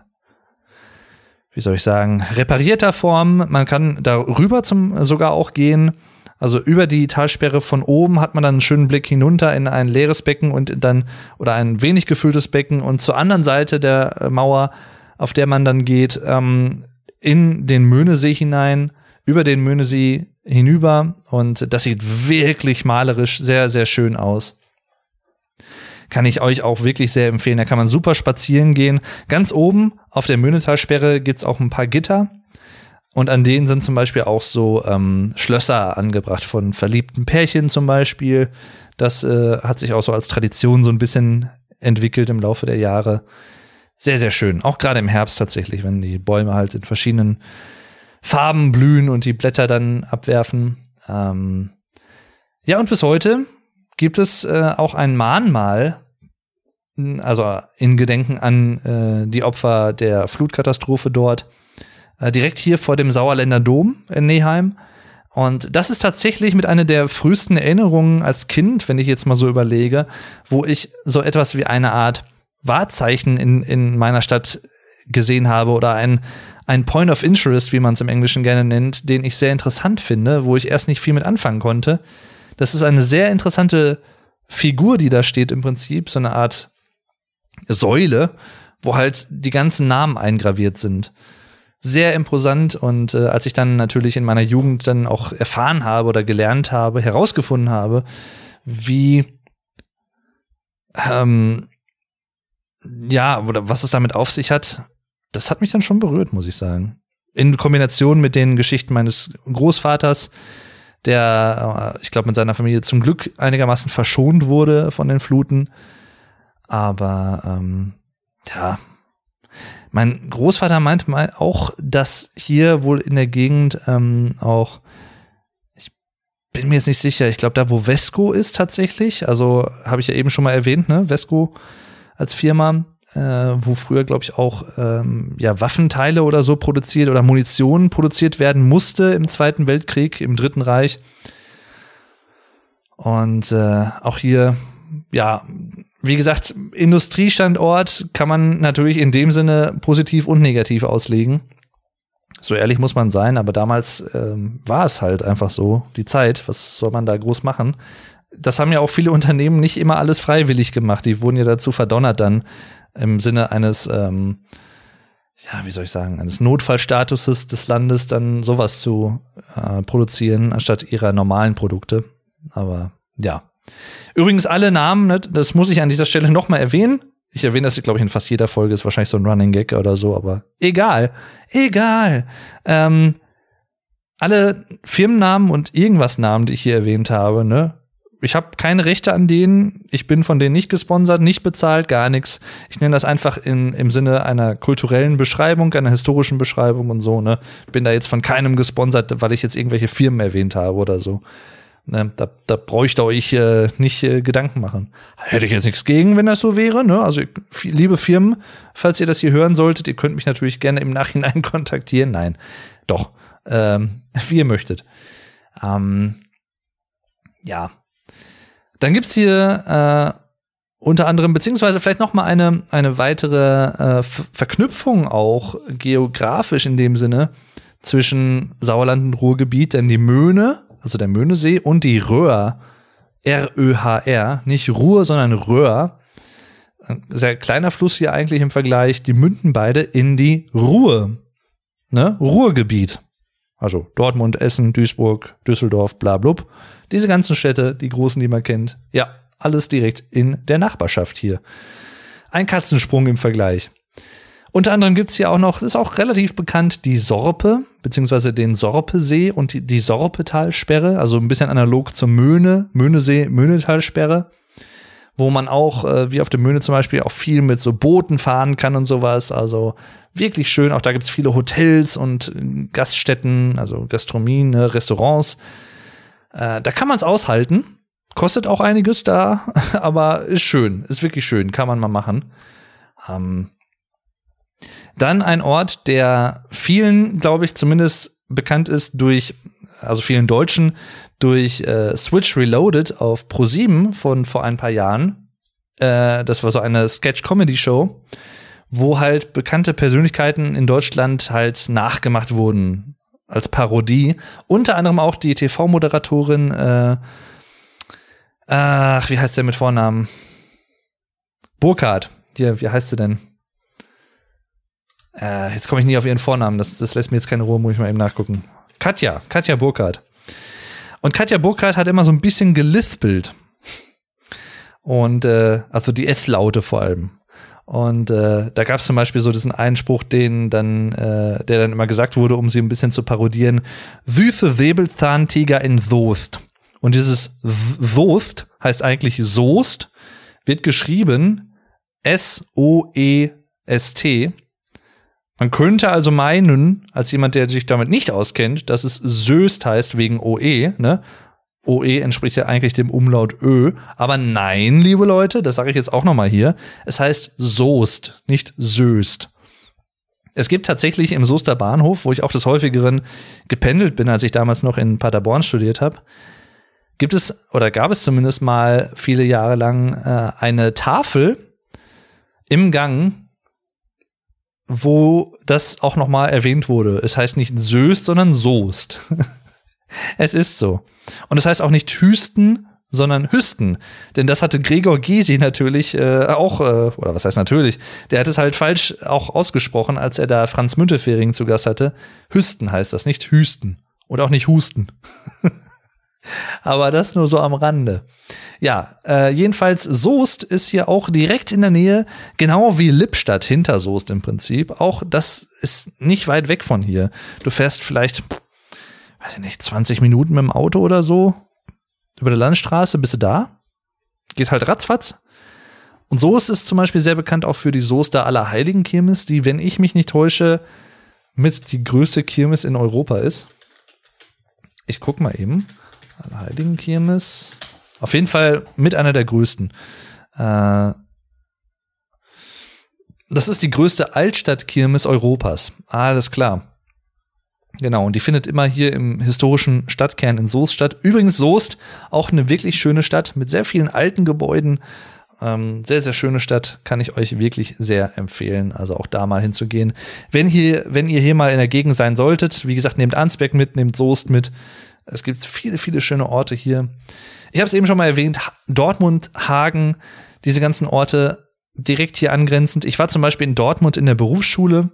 Speaker 1: wie soll ich sagen, reparierter Form. Man kann darüber zum sogar auch gehen. Also über die Talsperre von oben hat man dann einen schönen Blick hinunter in ein leeres Becken und dann oder ein wenig gefülltes Becken und zur anderen Seite der äh, Mauer, auf der man dann geht, ähm, in den Möhnesee hinein, über den Möhnesee hinüber und das sieht wirklich malerisch sehr, sehr schön aus kann ich euch auch wirklich sehr empfehlen. Da kann man super spazieren gehen. Ganz oben auf der Möhnetalsperre gibt's auch ein paar Gitter. Und an denen sind zum Beispiel auch so ähm, Schlösser angebracht von verliebten Pärchen zum Beispiel. Das äh, hat sich auch so als Tradition so ein bisschen entwickelt im Laufe der Jahre. Sehr, sehr schön. Auch gerade im Herbst tatsächlich, wenn die Bäume halt in verschiedenen Farben blühen und die Blätter dann abwerfen. Ähm ja, und bis heute gibt es äh, auch ein Mahnmal, also in Gedenken an äh, die Opfer der Flutkatastrophe dort, äh, direkt hier vor dem Sauerländer Dom in Neheim. Und das ist tatsächlich mit einer der frühesten Erinnerungen als Kind, wenn ich jetzt mal so überlege, wo ich so etwas wie eine Art Wahrzeichen in, in meiner Stadt gesehen habe oder ein, ein Point of Interest, wie man es im Englischen gerne nennt, den ich sehr interessant finde, wo ich erst nicht viel mit anfangen konnte. Das ist eine sehr interessante Figur, die da steht im Prinzip, so eine Art Säule, wo halt die ganzen Namen eingraviert sind. sehr imposant und äh, als ich dann natürlich in meiner Jugend dann auch erfahren habe oder gelernt habe, herausgefunden habe, wie ähm, ja, oder was es damit auf sich hat, das hat mich dann schon berührt, muss ich sagen. In Kombination mit den Geschichten meines Großvaters, der, äh, ich glaube, mit seiner Familie zum Glück einigermaßen verschont wurde von den Fluten. Aber ähm, ja, mein Großvater meinte mal auch, dass hier wohl in der Gegend ähm, auch, ich bin mir jetzt nicht sicher, ich glaube da, wo Vesco ist tatsächlich, also habe ich ja eben schon mal erwähnt, ne, Vesco als Firma, äh, wo früher, glaube ich, auch ähm, ja, Waffenteile oder so produziert oder Munition produziert werden musste im Zweiten Weltkrieg, im Dritten Reich. Und äh, auch hier, ja, wie gesagt, Industriestandort kann man natürlich in dem Sinne positiv und negativ auslegen. So ehrlich muss man sein, aber damals ähm, war es halt einfach so, die Zeit. Was soll man da groß machen? Das haben ja auch viele Unternehmen nicht immer alles freiwillig gemacht. Die wurden ja dazu verdonnert, dann im Sinne eines, ähm, ja, wie soll ich sagen, eines Notfallstatuses des Landes dann sowas zu äh, produzieren, anstatt ihrer normalen Produkte. Aber ja. Übrigens alle Namen, ne, das muss ich an dieser Stelle nochmal erwähnen. Ich erwähne das, glaube ich, in fast jeder Folge, ist wahrscheinlich so ein Running Gag oder so, aber egal. Egal. Ähm, alle Firmennamen und irgendwas Namen, die ich hier erwähnt habe, ne? Ich habe keine Rechte an denen, ich bin von denen nicht gesponsert, nicht bezahlt, gar nichts. Ich nenne das einfach in, im Sinne einer kulturellen Beschreibung, einer historischen Beschreibung und so, ne? Bin da jetzt von keinem gesponsert, weil ich jetzt irgendwelche Firmen erwähnt habe oder so. Ne, da, da bräuchte euch äh, nicht äh, Gedanken machen. Hätte ich jetzt nichts gegen, wenn das so wäre. Ne? Also, liebe Firmen, falls ihr das hier hören solltet, ihr könnt mich natürlich gerne im Nachhinein kontaktieren. Nein, doch, ähm, wie ihr möchtet. Ähm, ja. Dann gibt's hier äh, unter anderem, beziehungsweise vielleicht noch mal eine, eine weitere äh, Verknüpfung auch geografisch in dem Sinne zwischen Sauerland und Ruhrgebiet, denn die Möhne also der Möhnesee, und die Röhr, R-Ö-H-R, nicht Ruhr, sondern Röhr, sehr kleiner Fluss hier eigentlich im Vergleich, die münden beide in die Ruhr, ne, Ruhrgebiet. Also Dortmund, Essen, Duisburg, Düsseldorf, bla blub. Diese ganzen Städte, die großen, die man kennt, ja, alles direkt in der Nachbarschaft hier. Ein Katzensprung im Vergleich. Unter anderem gibt's hier auch noch, ist auch relativ bekannt, die Sorpe, beziehungsweise den Sorpesee und die, die Sorpetalsperre, also ein bisschen analog zur Möhne, Möhnesee, Möhnetalsperre, wo man auch, äh, wie auf der Möhne zum Beispiel, auch viel mit so Booten fahren kann und sowas. Also wirklich schön. Auch da gibt's viele Hotels und Gaststätten, also Gastronomien, ne, Restaurants. Äh, da kann man's aushalten. Kostet auch einiges da, aber ist schön, ist wirklich schön, kann man mal machen. Ähm, dann ein Ort, der vielen, glaube ich, zumindest bekannt ist durch, also vielen Deutschen, durch äh, Switch Reloaded auf Pro7 von vor ein paar Jahren. Äh, das war so eine Sketch-Comedy-Show, wo halt bekannte Persönlichkeiten in Deutschland halt nachgemacht wurden als Parodie. Unter anderem auch die TV-Moderatorin, äh, ach, wie heißt der mit Vornamen? Burkhardt. Hier, wie heißt sie denn? Äh, jetzt komme ich nie auf ihren Vornamen, das, das lässt mir jetzt keine Ruhe, muss ich mal eben nachgucken. Katja, Katja Burkhardt. Und Katja Burkhardt hat immer so ein bisschen gelispelt. Und äh, also die S-Laute vor allem. Und äh, da gab es zum Beispiel so diesen Einspruch, den dann, äh, der dann immer gesagt wurde, um sie ein bisschen zu parodieren: Süße Säbelzahntiger in Soest. Und dieses Soest heißt eigentlich Soest, wird geschrieben S-O-E-S-T. Man könnte also meinen, als jemand, der sich damit nicht auskennt, dass es Söst heißt wegen OE, ne? OE entspricht ja eigentlich dem Umlaut Ö, aber nein, liebe Leute, das sage ich jetzt auch noch mal hier, es heißt Soest, nicht Söst. Es gibt tatsächlich im Soester Bahnhof, wo ich auch des häufigeren gependelt bin, als ich damals noch in Paderborn studiert habe, gibt es oder gab es zumindest mal viele Jahre lang äh, eine Tafel im Gang, wo das auch nochmal erwähnt wurde. Es heißt nicht Söst, sondern Soest. es ist so. Und es heißt auch nicht Hüsten, sondern Hüsten. Denn das hatte Gregor Gysi natürlich äh, auch, äh, oder was heißt natürlich, der hat es halt falsch auch ausgesprochen, als er da Franz Müntefering zu Gast hatte. Hüsten heißt das, nicht Hüsten. Und auch nicht Husten. Aber das nur so am Rande. Ja, äh, jedenfalls Soest ist hier auch direkt in der Nähe, genau wie Lippstadt hinter Soest im Prinzip. Auch das ist nicht weit weg von hier. Du fährst vielleicht, weiß ich nicht, 20 Minuten mit dem Auto oder so über der Landstraße, bist du da. Geht halt ratzfatz. Und Soest ist zum Beispiel sehr bekannt auch für die Soester Allerheiligen Kirmes, die, wenn ich mich nicht täusche, mit die größte Kirmes in Europa ist. Ich guck mal eben. Allerheiligen Kirmes. Auf jeden Fall mit einer der größten. Äh, das ist die größte Altstadtkirmes Europas. Alles klar. Genau, und die findet immer hier im historischen Stadtkern in Soest statt. Übrigens Soest, auch eine wirklich schöne Stadt mit sehr vielen alten Gebäuden. Ähm, sehr, sehr schöne Stadt, kann ich euch wirklich sehr empfehlen. Also auch da mal hinzugehen. Wenn hier, wenn ihr hier mal in der Gegend sein solltet, wie gesagt, nehmt Ansberg mit, nehmt Soest mit. Es gibt viele, viele schöne Orte hier. Ich habe es eben schon mal erwähnt, Dortmund, Hagen, diese ganzen Orte direkt hier angrenzend. Ich war zum Beispiel in Dortmund in der Berufsschule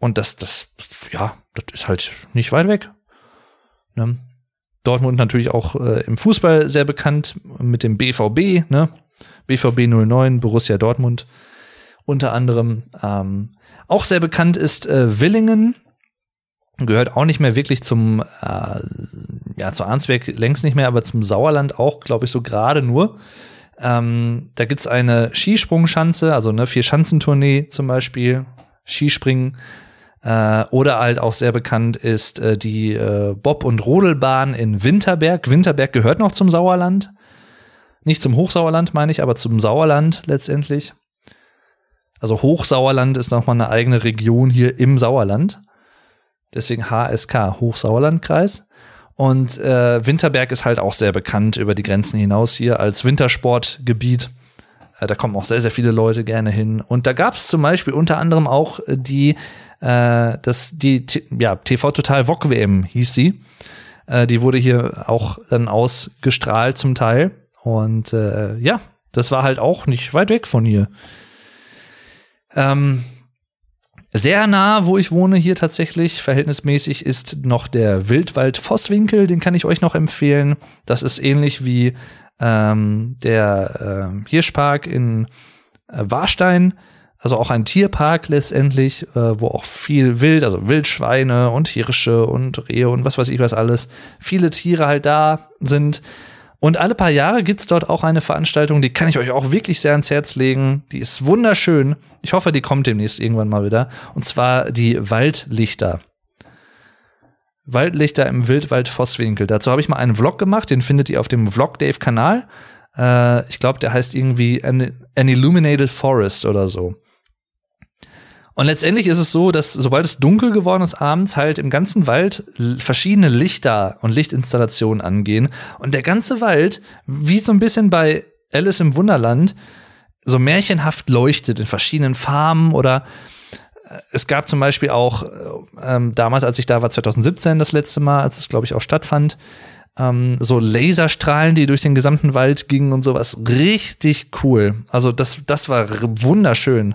Speaker 1: und das, das, ja, das ist halt nicht weit weg. Ne? Dortmund natürlich auch äh, im Fußball sehr bekannt mit dem BVB, ne? BVB 09, Borussia Dortmund unter anderem. Ähm, auch sehr bekannt ist äh, Willingen, gehört auch nicht mehr wirklich zum, äh, ja, zu Arnsberg längst nicht mehr, aber zum Sauerland auch, glaube ich, so gerade nur. Ähm, da gibt's eine Skisprungschanze, also eine Vier-Schanzentournee zum Beispiel, Skispringen. Äh, oder halt auch sehr bekannt ist äh, die äh, Bob- und Rodelbahn in Winterberg. Winterberg gehört noch zum Sauerland. Nicht zum Hochsauerland, meine ich, aber zum Sauerland letztendlich. Also Hochsauerland ist nochmal eine eigene Region hier im Sauerland. Deswegen HSK, Hochsauerlandkreis. Und äh, Winterberg ist halt auch sehr bekannt über die Grenzen hinaus hier als Wintersportgebiet. Äh, da kommen auch sehr, sehr viele Leute gerne hin. Und da gab es zum Beispiel unter anderem auch die, äh, das, die ja, TV Total VOG WM hieß sie. Äh, die wurde hier auch dann ausgestrahlt zum Teil. Und äh, ja, das war halt auch nicht weit weg von hier. Ähm, sehr nah, wo ich wohne, hier tatsächlich, verhältnismäßig, ist noch der Wildwald Vosswinkel. Den kann ich euch noch empfehlen. Das ist ähnlich wie ähm, der äh, Hirschpark in äh, Warstein. Also auch ein Tierpark letztendlich, äh, wo auch viel Wild, also Wildschweine und Hirsche und Rehe und was weiß ich was alles, viele Tiere halt da sind. Und alle paar Jahre gibt's dort auch eine Veranstaltung, die kann ich euch auch wirklich sehr ans Herz legen. Die ist wunderschön. Ich hoffe, die kommt demnächst irgendwann mal wieder. Und zwar die Waldlichter. Waldlichter im Wildwald Vosswinkel. Dazu habe ich mal einen Vlog gemacht, den findet ihr auf dem Vlog Dave Kanal. Äh, ich glaube, der heißt irgendwie An, An Illuminated Forest oder so. Und letztendlich ist es so, dass sobald es dunkel geworden ist abends, halt im ganzen Wald verschiedene Lichter und Lichtinstallationen angehen. Und der ganze Wald, wie so ein bisschen bei Alice im Wunderland, so märchenhaft leuchtet in verschiedenen Farben oder äh, es gab zum Beispiel auch ähm, damals, als ich da war, 2017 das letzte Mal, als es glaube ich auch stattfand, ähm, so Laserstrahlen, die durch den gesamten Wald gingen und sowas. Richtig cool. Also das, das war wunderschön.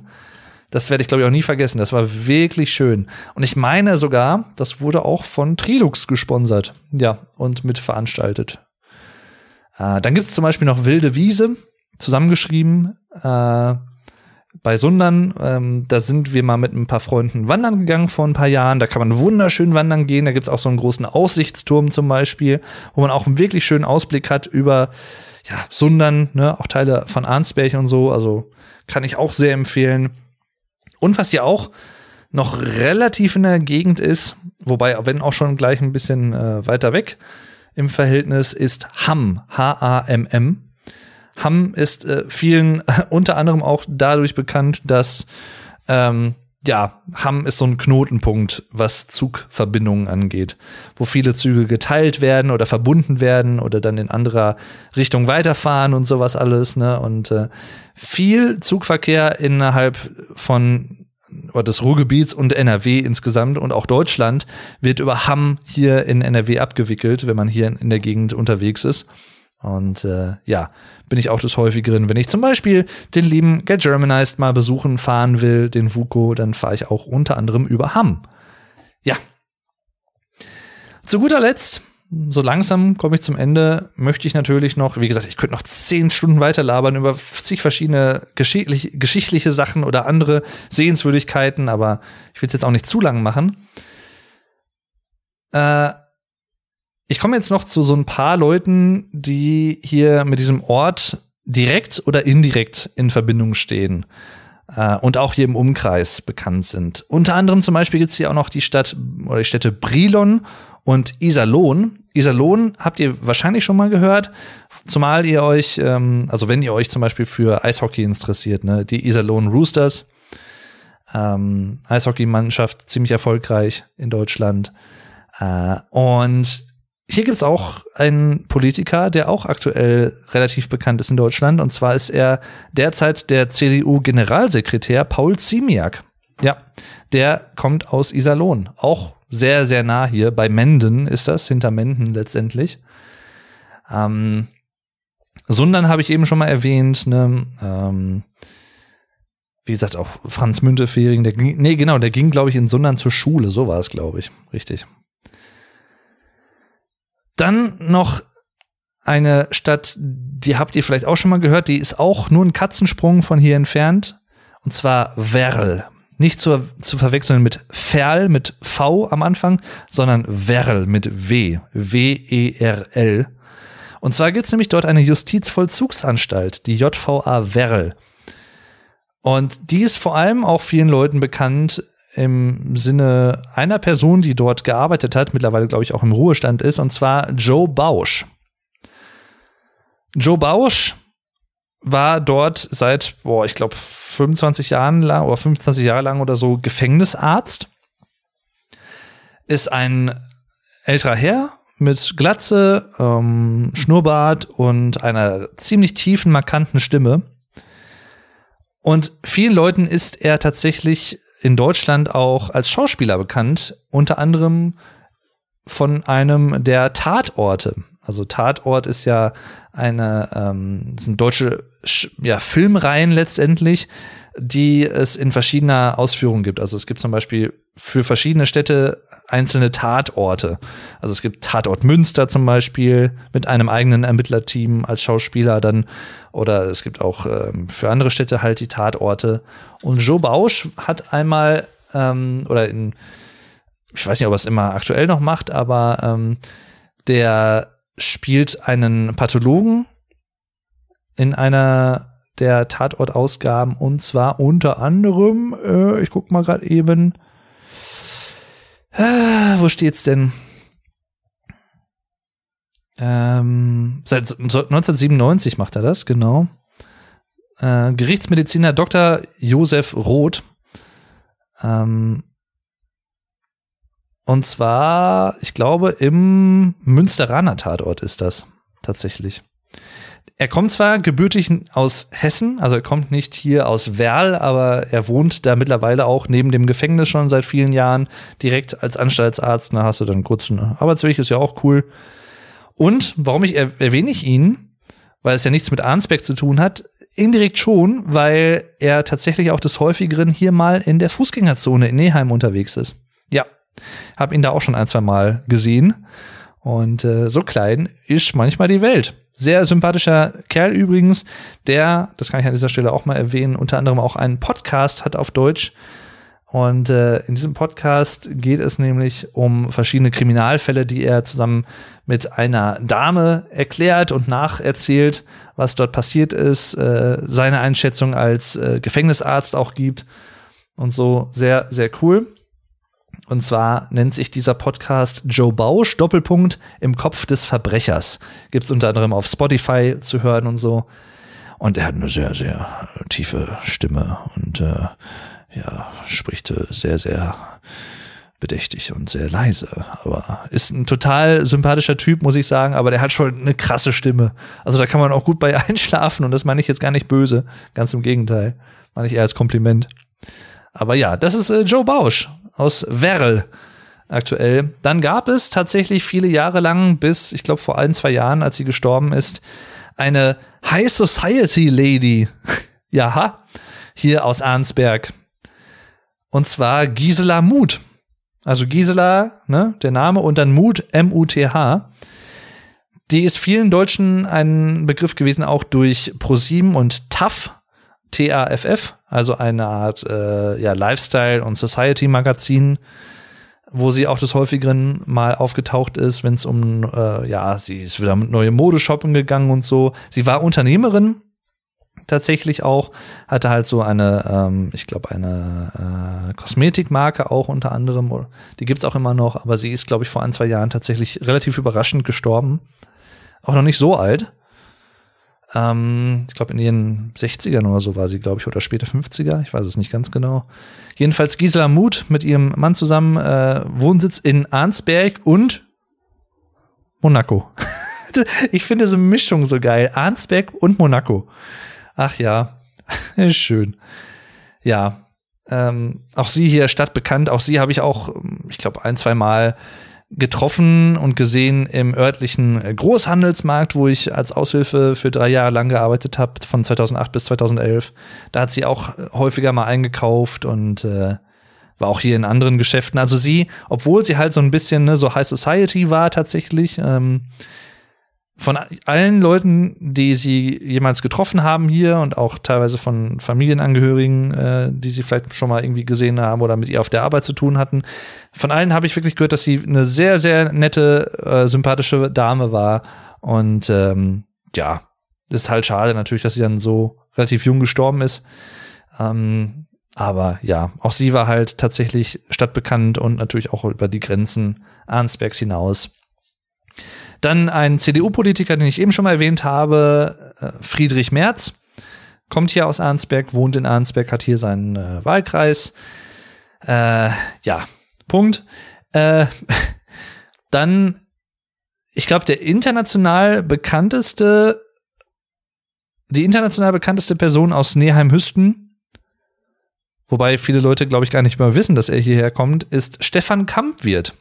Speaker 1: Das werde ich, glaube ich, auch nie vergessen. Das war wirklich schön. Und ich meine sogar, das wurde auch von Trilux gesponsert. Ja, und mitveranstaltet. Äh, dann gibt's zum Beispiel noch Wilde Wiese, zusammengeschrieben. Äh, bei Sundern, ähm, da sind wir mal mit ein paar Freunden wandern gegangen vor ein paar Jahren. Da kann man wunderschön wandern gehen. Da gibt's auch so einen großen Aussichtsturm zum Beispiel, wo man auch einen wirklich schönen Ausblick hat über ja, Sundern, ne, auch Teile von Arnsberg und so. Also kann ich auch sehr empfehlen. Und was ja auch noch relativ in der Gegend ist, wobei, wenn auch schon gleich ein bisschen äh, weiter weg im Verhältnis, ist Hamm, H-A-M-M. Hamm ist äh, vielen unter anderem auch dadurch bekannt, dass ähm, ja, Hamm ist so ein Knotenpunkt, was Zugverbindungen angeht, wo viele Züge geteilt werden oder verbunden werden oder dann in anderer Richtung weiterfahren und sowas alles, ne? Und äh, viel Zugverkehr innerhalb von oder des Ruhrgebiets und NRW insgesamt und auch Deutschland wird über Hamm hier in NRW abgewickelt, wenn man hier in der Gegend unterwegs ist. Und äh, ja, bin ich auch des Häufigeren. Wenn ich zum Beispiel den lieben Get Germanized mal besuchen fahren will, den Vuko, dann fahre ich auch unter anderem über Hamm. Ja. Zu guter Letzt, so langsam komme ich zum Ende, möchte ich natürlich noch, wie gesagt, ich könnte noch zehn Stunden weiter labern über zig verschiedene geschichtliche, geschichtliche Sachen oder andere Sehenswürdigkeiten, aber ich will es jetzt auch nicht zu lang machen. Äh, ich komme jetzt noch zu so ein paar Leuten, die hier mit diesem Ort direkt oder indirekt in Verbindung stehen äh, und auch hier im Umkreis bekannt sind. Unter anderem zum Beispiel gibt es hier auch noch die Stadt oder die Städte Brilon und Iserlohn. Iserlohn habt ihr wahrscheinlich schon mal gehört, zumal ihr euch, ähm, also wenn ihr euch zum Beispiel für Eishockey interessiert, ne, die Iserlohn Roosters, ähm, Eishockeymannschaft, ziemlich erfolgreich in Deutschland. Äh, und hier gibt's auch einen Politiker, der auch aktuell relativ bekannt ist in Deutschland. Und zwar ist er derzeit der CDU-Generalsekretär Paul Ziemiak. Ja, der kommt aus Iserlohn. Auch sehr, sehr nah hier. Bei Menden ist das, hinter Menden letztendlich. Ähm, Sundern habe ich eben schon mal erwähnt. Ne? Ähm, wie gesagt, auch Franz Müntefering, der nee, genau, der ging, glaube ich, in Sundern zur Schule. So war es, glaube ich. Richtig. Dann noch eine Stadt, die habt ihr vielleicht auch schon mal gehört, die ist auch nur ein Katzensprung von hier entfernt. Und zwar Werl. Nicht zu, zu verwechseln mit Ferl, mit V am Anfang, sondern Werl mit W. W-E-R-L. Und zwar gibt's nämlich dort eine Justizvollzugsanstalt, die JVA Werl. Und die ist vor allem auch vielen Leuten bekannt im Sinne einer Person, die dort gearbeitet hat, mittlerweile glaube ich auch im Ruhestand ist, und zwar Joe Bausch. Joe Bausch war dort seit, boah, ich glaube 25 Jahren lang oder 25 Jahre lang oder so Gefängnisarzt. Ist ein älterer Herr mit Glatze, ähm, Schnurrbart und einer ziemlich tiefen, markanten Stimme. Und vielen Leuten ist er tatsächlich in Deutschland auch als Schauspieler bekannt, unter anderem von einem der Tatorte. Also Tatort ist ja eine, ähm, sind deutsche ja, Filmreihen letztendlich, die es in verschiedener Ausführung gibt. Also es gibt zum Beispiel für verschiedene Städte einzelne Tatorte. Also es gibt Tatort Münster zum Beispiel mit einem eigenen Ermittlerteam als Schauspieler dann oder es gibt auch ähm, für andere Städte halt die Tatorte. Und Joe Bausch hat einmal ähm, oder in ich weiß nicht, ob er es immer aktuell noch macht, aber ähm, der spielt einen Pathologen in einer der Tatortausgaben und zwar unter anderem, äh, ich guck mal gerade eben, äh, wo steht's denn? Ähm, seit 1997 macht er das, genau. Äh, Gerichtsmediziner Dr. Josef Roth. Ähm, und zwar, ich glaube, im Münsteraner Tatort ist das tatsächlich. Er kommt zwar gebürtig aus Hessen, also er kommt nicht hier aus Werl, aber er wohnt da mittlerweile auch neben dem Gefängnis schon seit vielen Jahren direkt als Anstaltsarzt. Da hast du dann einen kurzen Arbeitsweg, ist ja auch cool. Und warum ich erwähne ich ihn, weil es ja nichts mit Arnsberg zu tun hat, indirekt schon, weil er tatsächlich auch des häufigeren hier mal in der Fußgängerzone in Neheim unterwegs ist. Ja, habe ihn da auch schon ein, zwei Mal gesehen. Und äh, so klein ist manchmal die Welt. Sehr sympathischer Kerl übrigens, der, das kann ich an dieser Stelle auch mal erwähnen, unter anderem auch einen Podcast hat auf Deutsch. Und äh, in diesem Podcast geht es nämlich um verschiedene Kriminalfälle, die er zusammen mit einer Dame erklärt und nacherzählt, was dort passiert ist, äh, seine Einschätzung als äh, Gefängnisarzt auch gibt und so sehr, sehr cool. Und zwar nennt sich dieser Podcast Joe Bausch, Doppelpunkt, im Kopf des Verbrechers. Gibt's unter anderem auf Spotify zu hören und so. Und er hat eine sehr, sehr tiefe Stimme und äh, ja, spricht äh, sehr, sehr bedächtig und sehr leise. Aber ist ein total sympathischer Typ, muss ich sagen, aber der hat schon eine krasse Stimme. Also da kann man auch gut bei einschlafen und das meine ich jetzt gar nicht böse. Ganz im Gegenteil. Meine ich eher als Kompliment. Aber ja, das ist äh, Joe Bausch aus Werl. aktuell. Dann gab es tatsächlich viele Jahre lang, bis ich glaube vor ein, zwei Jahren, als sie gestorben ist, eine High Society Lady. Jaha, hier aus Arnsberg. Und zwar Gisela Muth. Also Gisela, ne, der Name und dann Muth, M-U-T-H. Die ist vielen Deutschen ein Begriff gewesen, auch durch ProSieben und TAF, T-A-F-F, also eine Art äh, ja, Lifestyle- und Society-Magazin, wo sie auch des häufigeren mal aufgetaucht ist, wenn es um, äh, ja, sie ist wieder mit neue Mode shoppen gegangen und so. Sie war Unternehmerin, tatsächlich auch, hatte halt so eine, ähm, ich glaube, eine äh, Kosmetikmarke auch unter anderem, die gibt's auch immer noch, aber sie ist, glaube ich, vor ein, zwei Jahren tatsächlich relativ überraschend gestorben. Auch noch nicht so alt. Ähm, ich glaube, in ihren 60ern oder so war sie, glaube ich, oder später 50er, ich weiß es nicht ganz genau. Jedenfalls Gisela Muth mit ihrem Mann zusammen, äh, Wohnsitz in Arnsberg und Monaco. ich finde diese Mischung so geil. Arnsberg und Monaco. Ach ja, schön. Ja, ähm, auch sie hier stadtbekannt. Auch sie habe ich auch, ich glaube, ein, zwei Mal getroffen und gesehen im örtlichen Großhandelsmarkt, wo ich als Aushilfe für drei Jahre lang gearbeitet habe, von 2008 bis 2011. Da hat sie auch häufiger mal eingekauft und äh, war auch hier in anderen Geschäften. Also sie, obwohl sie halt so ein bisschen ne, so High Society war tatsächlich, ähm, von allen Leuten, die sie jemals getroffen haben hier und auch teilweise von Familienangehörigen, äh, die sie vielleicht schon mal irgendwie gesehen haben oder mit ihr auf der Arbeit zu tun hatten, von allen habe ich wirklich gehört, dass sie eine sehr, sehr nette, äh, sympathische Dame war. Und ähm, ja, ist halt schade natürlich, dass sie dann so relativ jung gestorben ist. Ähm, aber ja, auch sie war halt tatsächlich stadtbekannt und natürlich auch über die Grenzen Arnsbergs hinaus. Dann ein CDU-Politiker, den ich eben schon mal erwähnt habe, äh, Friedrich Merz, kommt hier aus Arnsberg, wohnt in Arnsberg, hat hier seinen äh, Wahlkreis. Äh, ja, Punkt. Äh, dann, ich glaube, der international bekannteste, die international bekannteste Person aus Neheim-Hüsten, wobei viele Leute, glaube ich, gar nicht mehr wissen, dass er hierher kommt, ist Stefan Kampwirt.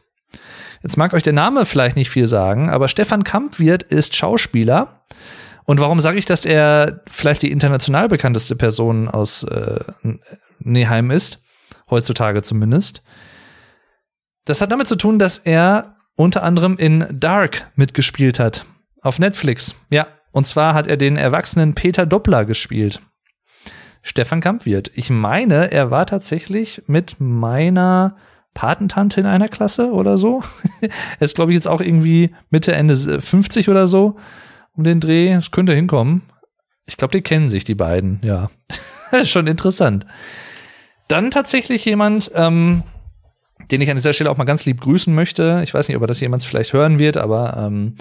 Speaker 1: Jetzt mag euch der Name vielleicht nicht viel sagen, aber Stefan Kampwirt ist Schauspieler. Und warum sage ich, dass er vielleicht die international bekannteste Person aus äh, Neheim ist? Heutzutage zumindest. Das hat damit zu tun, dass er unter anderem in Dark mitgespielt hat. Auf Netflix. Ja. Und zwar hat er den erwachsenen Peter Doppler gespielt. Stefan Kampwirt. Ich meine, er war tatsächlich mit meiner Patentante in einer Klasse oder so. er ist, glaube ich, jetzt auch irgendwie Mitte, Ende 50 oder so um den Dreh. Das könnte hinkommen. Ich glaube, die kennen sich, die beiden, ja. Schon interessant. Dann tatsächlich jemand, ähm, den ich an dieser Stelle auch mal ganz lieb grüßen möchte. Ich weiß nicht, ob er das jemals vielleicht hören wird, aber ähm,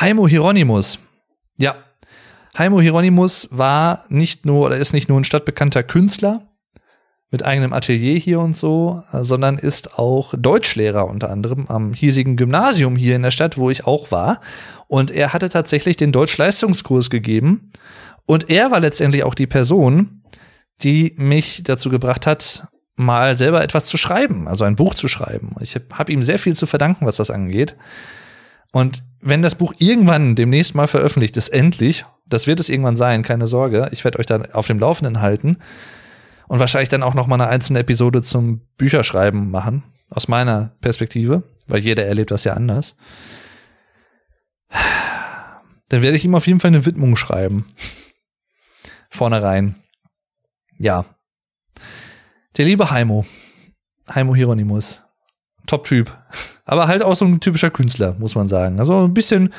Speaker 1: Heimo Hieronymus. Ja. Heimo Hieronymus war nicht nur oder ist nicht nur ein stadtbekannter Künstler, mit eigenem Atelier hier und so, äh, sondern ist auch Deutschlehrer unter anderem am hiesigen Gymnasium hier in der Stadt, wo ich auch war. Und er hatte tatsächlich den Deutschleistungskurs gegeben. Und er war letztendlich auch die Person, die mich dazu gebracht hat, mal selber etwas zu schreiben, also ein Buch zu schreiben. Ich habe hab ihm sehr viel zu verdanken, was das angeht. Und wenn das Buch irgendwann demnächst mal veröffentlicht ist, endlich, das wird es irgendwann sein, keine Sorge, ich werde euch dann auf dem Laufenden halten und wahrscheinlich dann auch noch mal eine einzelne Episode zum Bücherschreiben machen, aus meiner Perspektive, weil jeder erlebt das ja anders. Dann werde ich ihm auf jeden Fall eine Widmung schreiben. Vorne rein. Ja. Der liebe Heimo. Heimo Hieronymus. Top-Typ. Aber halt auch so ein typischer Künstler, muss man sagen. Also ein bisschen,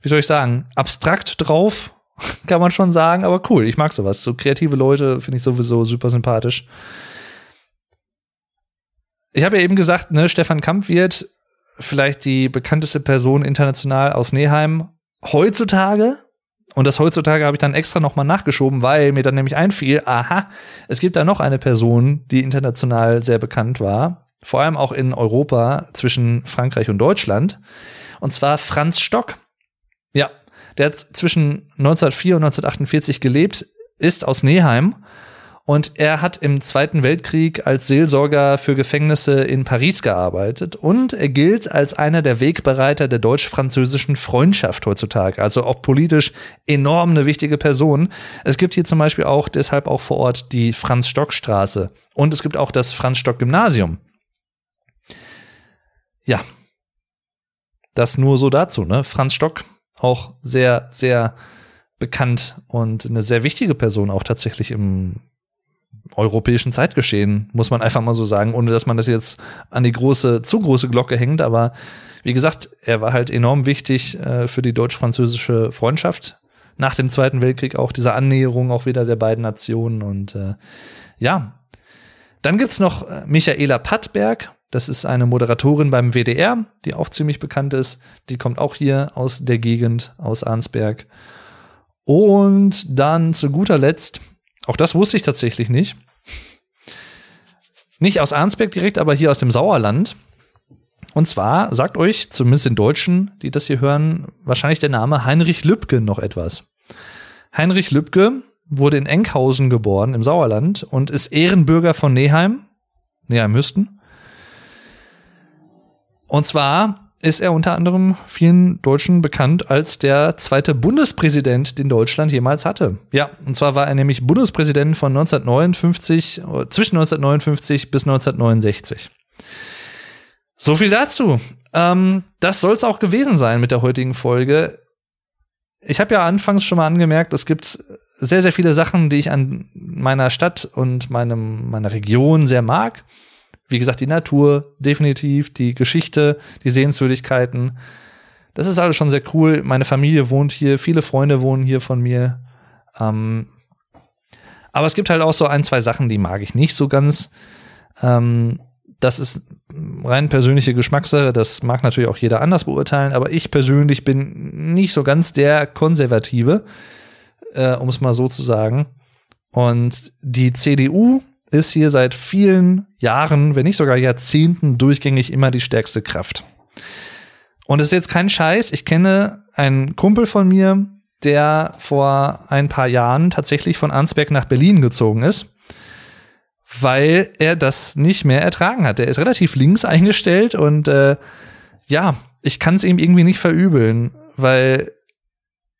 Speaker 1: wie soll ich sagen, abstrakt drauf, kann man schon sagen, aber cool, ich mag sowas. So kreative Leute finde ich sowieso super sympathisch. Ich habe ja eben gesagt, ne, Stefan Kamp wird vielleicht die bekannteste Person international aus Neheim heutzutage. Und das heutzutage habe ich dann extra nochmal nachgeschoben, weil mir dann nämlich einfiel, aha, es gibt da noch eine Person, die international sehr bekannt war. Vor allem auch in Europa zwischen Frankreich und Deutschland. Und zwar Franz Stock. Der hat zwischen 1904 und 1948 gelebt, ist aus Neheim Und er hat im Zweiten Weltkrieg als Seelsorger für Gefängnisse in Paris gearbeitet und er gilt als einer der Wegbereiter der deutsch-französischen Freundschaft heutzutage. Also auch politisch enorm eine wichtige Person. Es gibt hier zum Beispiel auch deshalb auch vor Ort die Franz-Stock-Straße und es gibt auch das Franz-Stock-Gymnasium. Ja, das nur so dazu, ne? Franz Stock, auch sehr, sehr bekannt und eine sehr wichtige Person auch tatsächlich im europäischen Zeitgeschehen, muss man einfach mal so sagen, ohne dass man das jetzt an die große, zu große Glocke hängt. Aber wie gesagt, er war halt enorm wichtig äh, für die deutsch-französische Freundschaft. Nach dem Zweiten Weltkrieg auch diese Annäherung auch wieder der beiden Nationen. Und äh, ja, dann gibt's noch äh, Michaela Pattberg. Das ist eine Moderatorin beim WDR, die auch ziemlich bekannt ist. Die kommt auch hier aus der Gegend, aus Arnsberg. Und dann zu guter Letzt auch das wusste ich tatsächlich nicht. Nicht aus Arnsberg direkt, aber hier aus dem Sauerland. Und zwar sagt euch, zumindest den Deutschen, die das hier hören, wahrscheinlich der Name Heinrich Lübke noch etwas. Heinrich Lübke wurde in Enkhausen geboren im Sauerland und ist Ehrenbürger von Neheim, Neheim-Hüsten. Und zwar ist er unter anderem vielen Deutschen bekannt als der zweite Bundespräsident, den Deutschland jemals hatte. Ja, und zwar war er nämlich Bundespräsident von 1959, zwischen 1959 bis 1969. So viel dazu. Ähm, das soll es auch gewesen sein mit der heutigen Folge. Ich habe ja anfangs schon mal angemerkt, es gibt sehr, sehr viele Sachen, die ich an meiner Stadt und meinem, meiner Region sehr mag. Wie gesagt, die Natur, definitiv, die Geschichte, die Sehenswürdigkeiten. Das ist alles schon sehr cool. Meine Familie wohnt hier, viele Freunde wohnen hier von mir. Ähm, aber es gibt halt auch so ein, zwei Sachen, die mag ich nicht so ganz. Ähm, das ist rein persönliche Geschmackssache. Das mag natürlich auch jeder anders beurteilen. Aber ich persönlich bin nicht so ganz der Konservative, äh, um es mal so zu sagen. Und die CDU ist hier seit vielen Jahren, wenn nicht sogar Jahrzehnten durchgängig immer die stärkste Kraft. Und es ist jetzt kein Scheiß. Ich kenne einen Kumpel von mir, der vor ein paar Jahren tatsächlich von Arnsberg nach Berlin gezogen ist, weil er das nicht mehr ertragen hat. Er ist relativ links eingestellt und äh, ja, ich kann es ihm irgendwie nicht verübeln, weil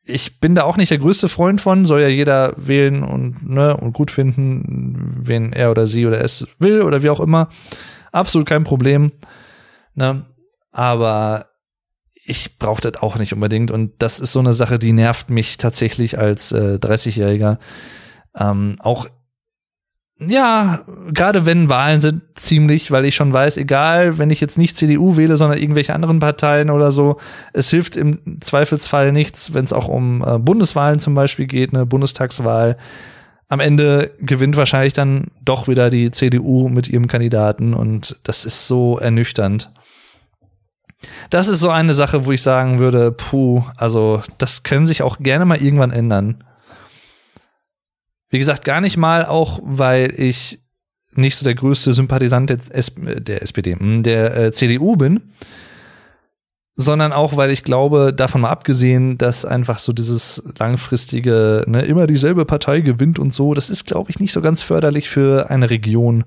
Speaker 1: ich bin da auch nicht der größte Freund von, soll ja jeder wählen und, ne, und gut finden, wen er oder sie oder es will oder wie auch immer. Absolut kein Problem. Ne? Aber ich brauche das auch nicht unbedingt. Und das ist so eine Sache, die nervt mich tatsächlich als äh, 30-Jähriger. Ähm, auch ja, gerade wenn Wahlen sind, ziemlich, weil ich schon weiß, egal, wenn ich jetzt nicht CDU wähle, sondern irgendwelche anderen Parteien oder so, es hilft im Zweifelsfall nichts, wenn es auch um äh, Bundeswahlen zum Beispiel geht, eine Bundestagswahl. Am Ende gewinnt wahrscheinlich dann doch wieder die CDU mit ihrem Kandidaten und das ist so ernüchternd. Das ist so eine Sache, wo ich sagen würde, puh, also das können sich auch gerne mal irgendwann ändern. Wie gesagt, gar nicht mal auch, weil ich nicht so der größte Sympathisant der, SPD, hm, der äh, CDU bin, sondern auch, weil ich glaube, davon mal abgesehen, dass einfach so dieses langfristige, ne, immer dieselbe Partei gewinnt und so, das ist, glaube ich, nicht so ganz förderlich für eine Region,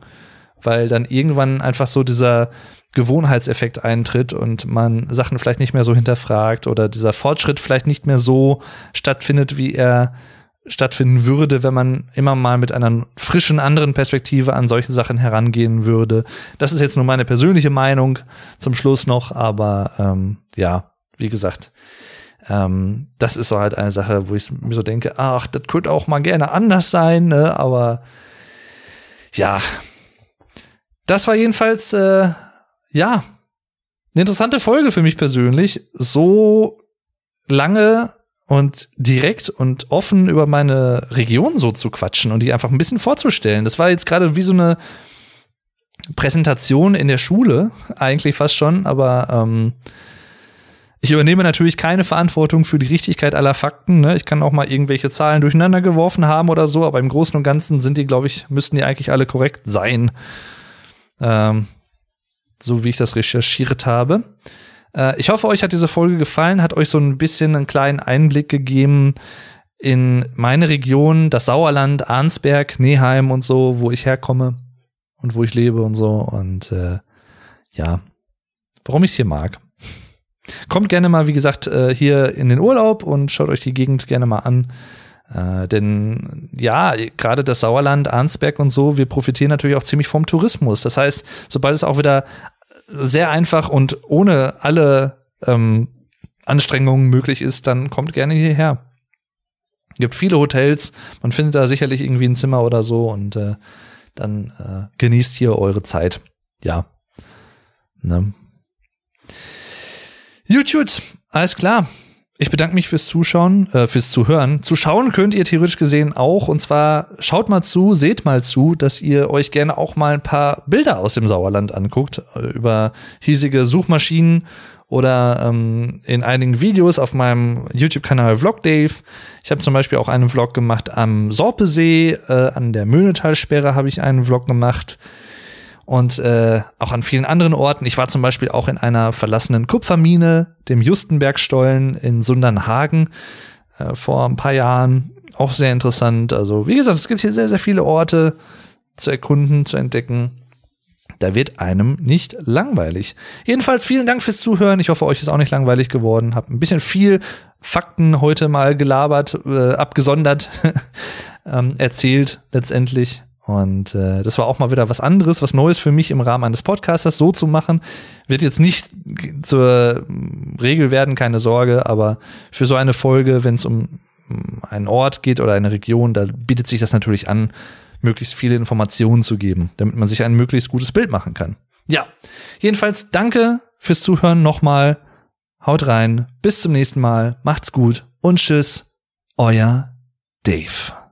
Speaker 1: weil dann irgendwann einfach so dieser Gewohnheitseffekt eintritt und man Sachen vielleicht nicht mehr so hinterfragt oder dieser Fortschritt vielleicht nicht mehr so stattfindet, wie er stattfinden würde, wenn man immer mal mit einer frischen anderen Perspektive an solche Sachen herangehen würde. Das ist jetzt nur meine persönliche Meinung zum Schluss noch, aber ähm, ja, wie gesagt, ähm, das ist so halt eine Sache, wo ich mir so denke, ach, das könnte auch mal gerne anders sein, ne? aber ja, das war jedenfalls äh, ja eine interessante Folge für mich persönlich. So lange und direkt und offen über meine Region so zu quatschen und die einfach ein bisschen vorzustellen. Das war jetzt gerade wie so eine Präsentation in der Schule, eigentlich fast schon, aber ähm, ich übernehme natürlich keine Verantwortung für die Richtigkeit aller Fakten. Ne? Ich kann auch mal irgendwelche Zahlen durcheinander geworfen haben oder so, aber im Großen und Ganzen sind die, glaube ich, müssten die eigentlich alle korrekt sein. Ähm, so wie ich das recherchiert habe. Äh, ich hoffe, euch hat diese Folge gefallen, hat euch so ein bisschen einen kleinen Einblick gegeben in meine Region, das Sauerland, Arnsberg, Neheim und so, wo ich herkomme und wo ich lebe und so. Und äh, ja, warum ich es hier mag. Kommt gerne mal, wie gesagt, äh, hier in den Urlaub und schaut euch die Gegend gerne mal an. Äh, denn ja, gerade das Sauerland, Arnsberg und so, wir profitieren natürlich auch ziemlich vom Tourismus. Das heißt, sobald es auch wieder sehr einfach und ohne alle ähm, Anstrengungen möglich ist, dann kommt gerne hierher. Gibt viele Hotels, man findet da sicherlich irgendwie ein Zimmer oder so und äh, dann äh, genießt hier eure Zeit. Ja. Ne? YouTube, alles klar. Ich bedanke mich fürs Zuschauen, äh, fürs Zuhören. Zuschauen könnt ihr theoretisch gesehen auch. Und zwar schaut mal zu, seht mal zu, dass ihr euch gerne auch mal ein paar Bilder aus dem Sauerland anguckt. Äh, über hiesige Suchmaschinen oder ähm, in einigen Videos auf meinem YouTube-Kanal Vlog Dave. Ich habe zum Beispiel auch einen Vlog gemacht am Sorpesee, äh, an der Möhnetalsperre habe ich einen Vlog gemacht und äh, auch an vielen anderen Orten. Ich war zum Beispiel auch in einer verlassenen Kupfermine, dem Justenbergstollen in Sundernhagen äh, vor ein paar Jahren. Auch sehr interessant. Also wie gesagt, es gibt hier sehr, sehr viele Orte zu erkunden, zu entdecken. Da wird einem nicht langweilig. Jedenfalls vielen Dank fürs Zuhören. Ich hoffe, euch ist auch nicht langweilig geworden. Hab ein bisschen viel Fakten heute mal gelabert, äh, abgesondert ähm, erzählt letztendlich. Und äh, das war auch mal wieder was anderes, was Neues für mich im Rahmen eines Podcasters so zu machen. Wird jetzt nicht zur Regel werden, keine Sorge, aber für so eine Folge, wenn es um einen Ort geht oder eine Region, da bietet sich das natürlich an, möglichst viele Informationen zu geben, damit man sich ein möglichst gutes Bild machen kann. Ja, jedenfalls danke fürs Zuhören nochmal. Haut rein, bis zum nächsten Mal, macht's gut und tschüss, euer Dave.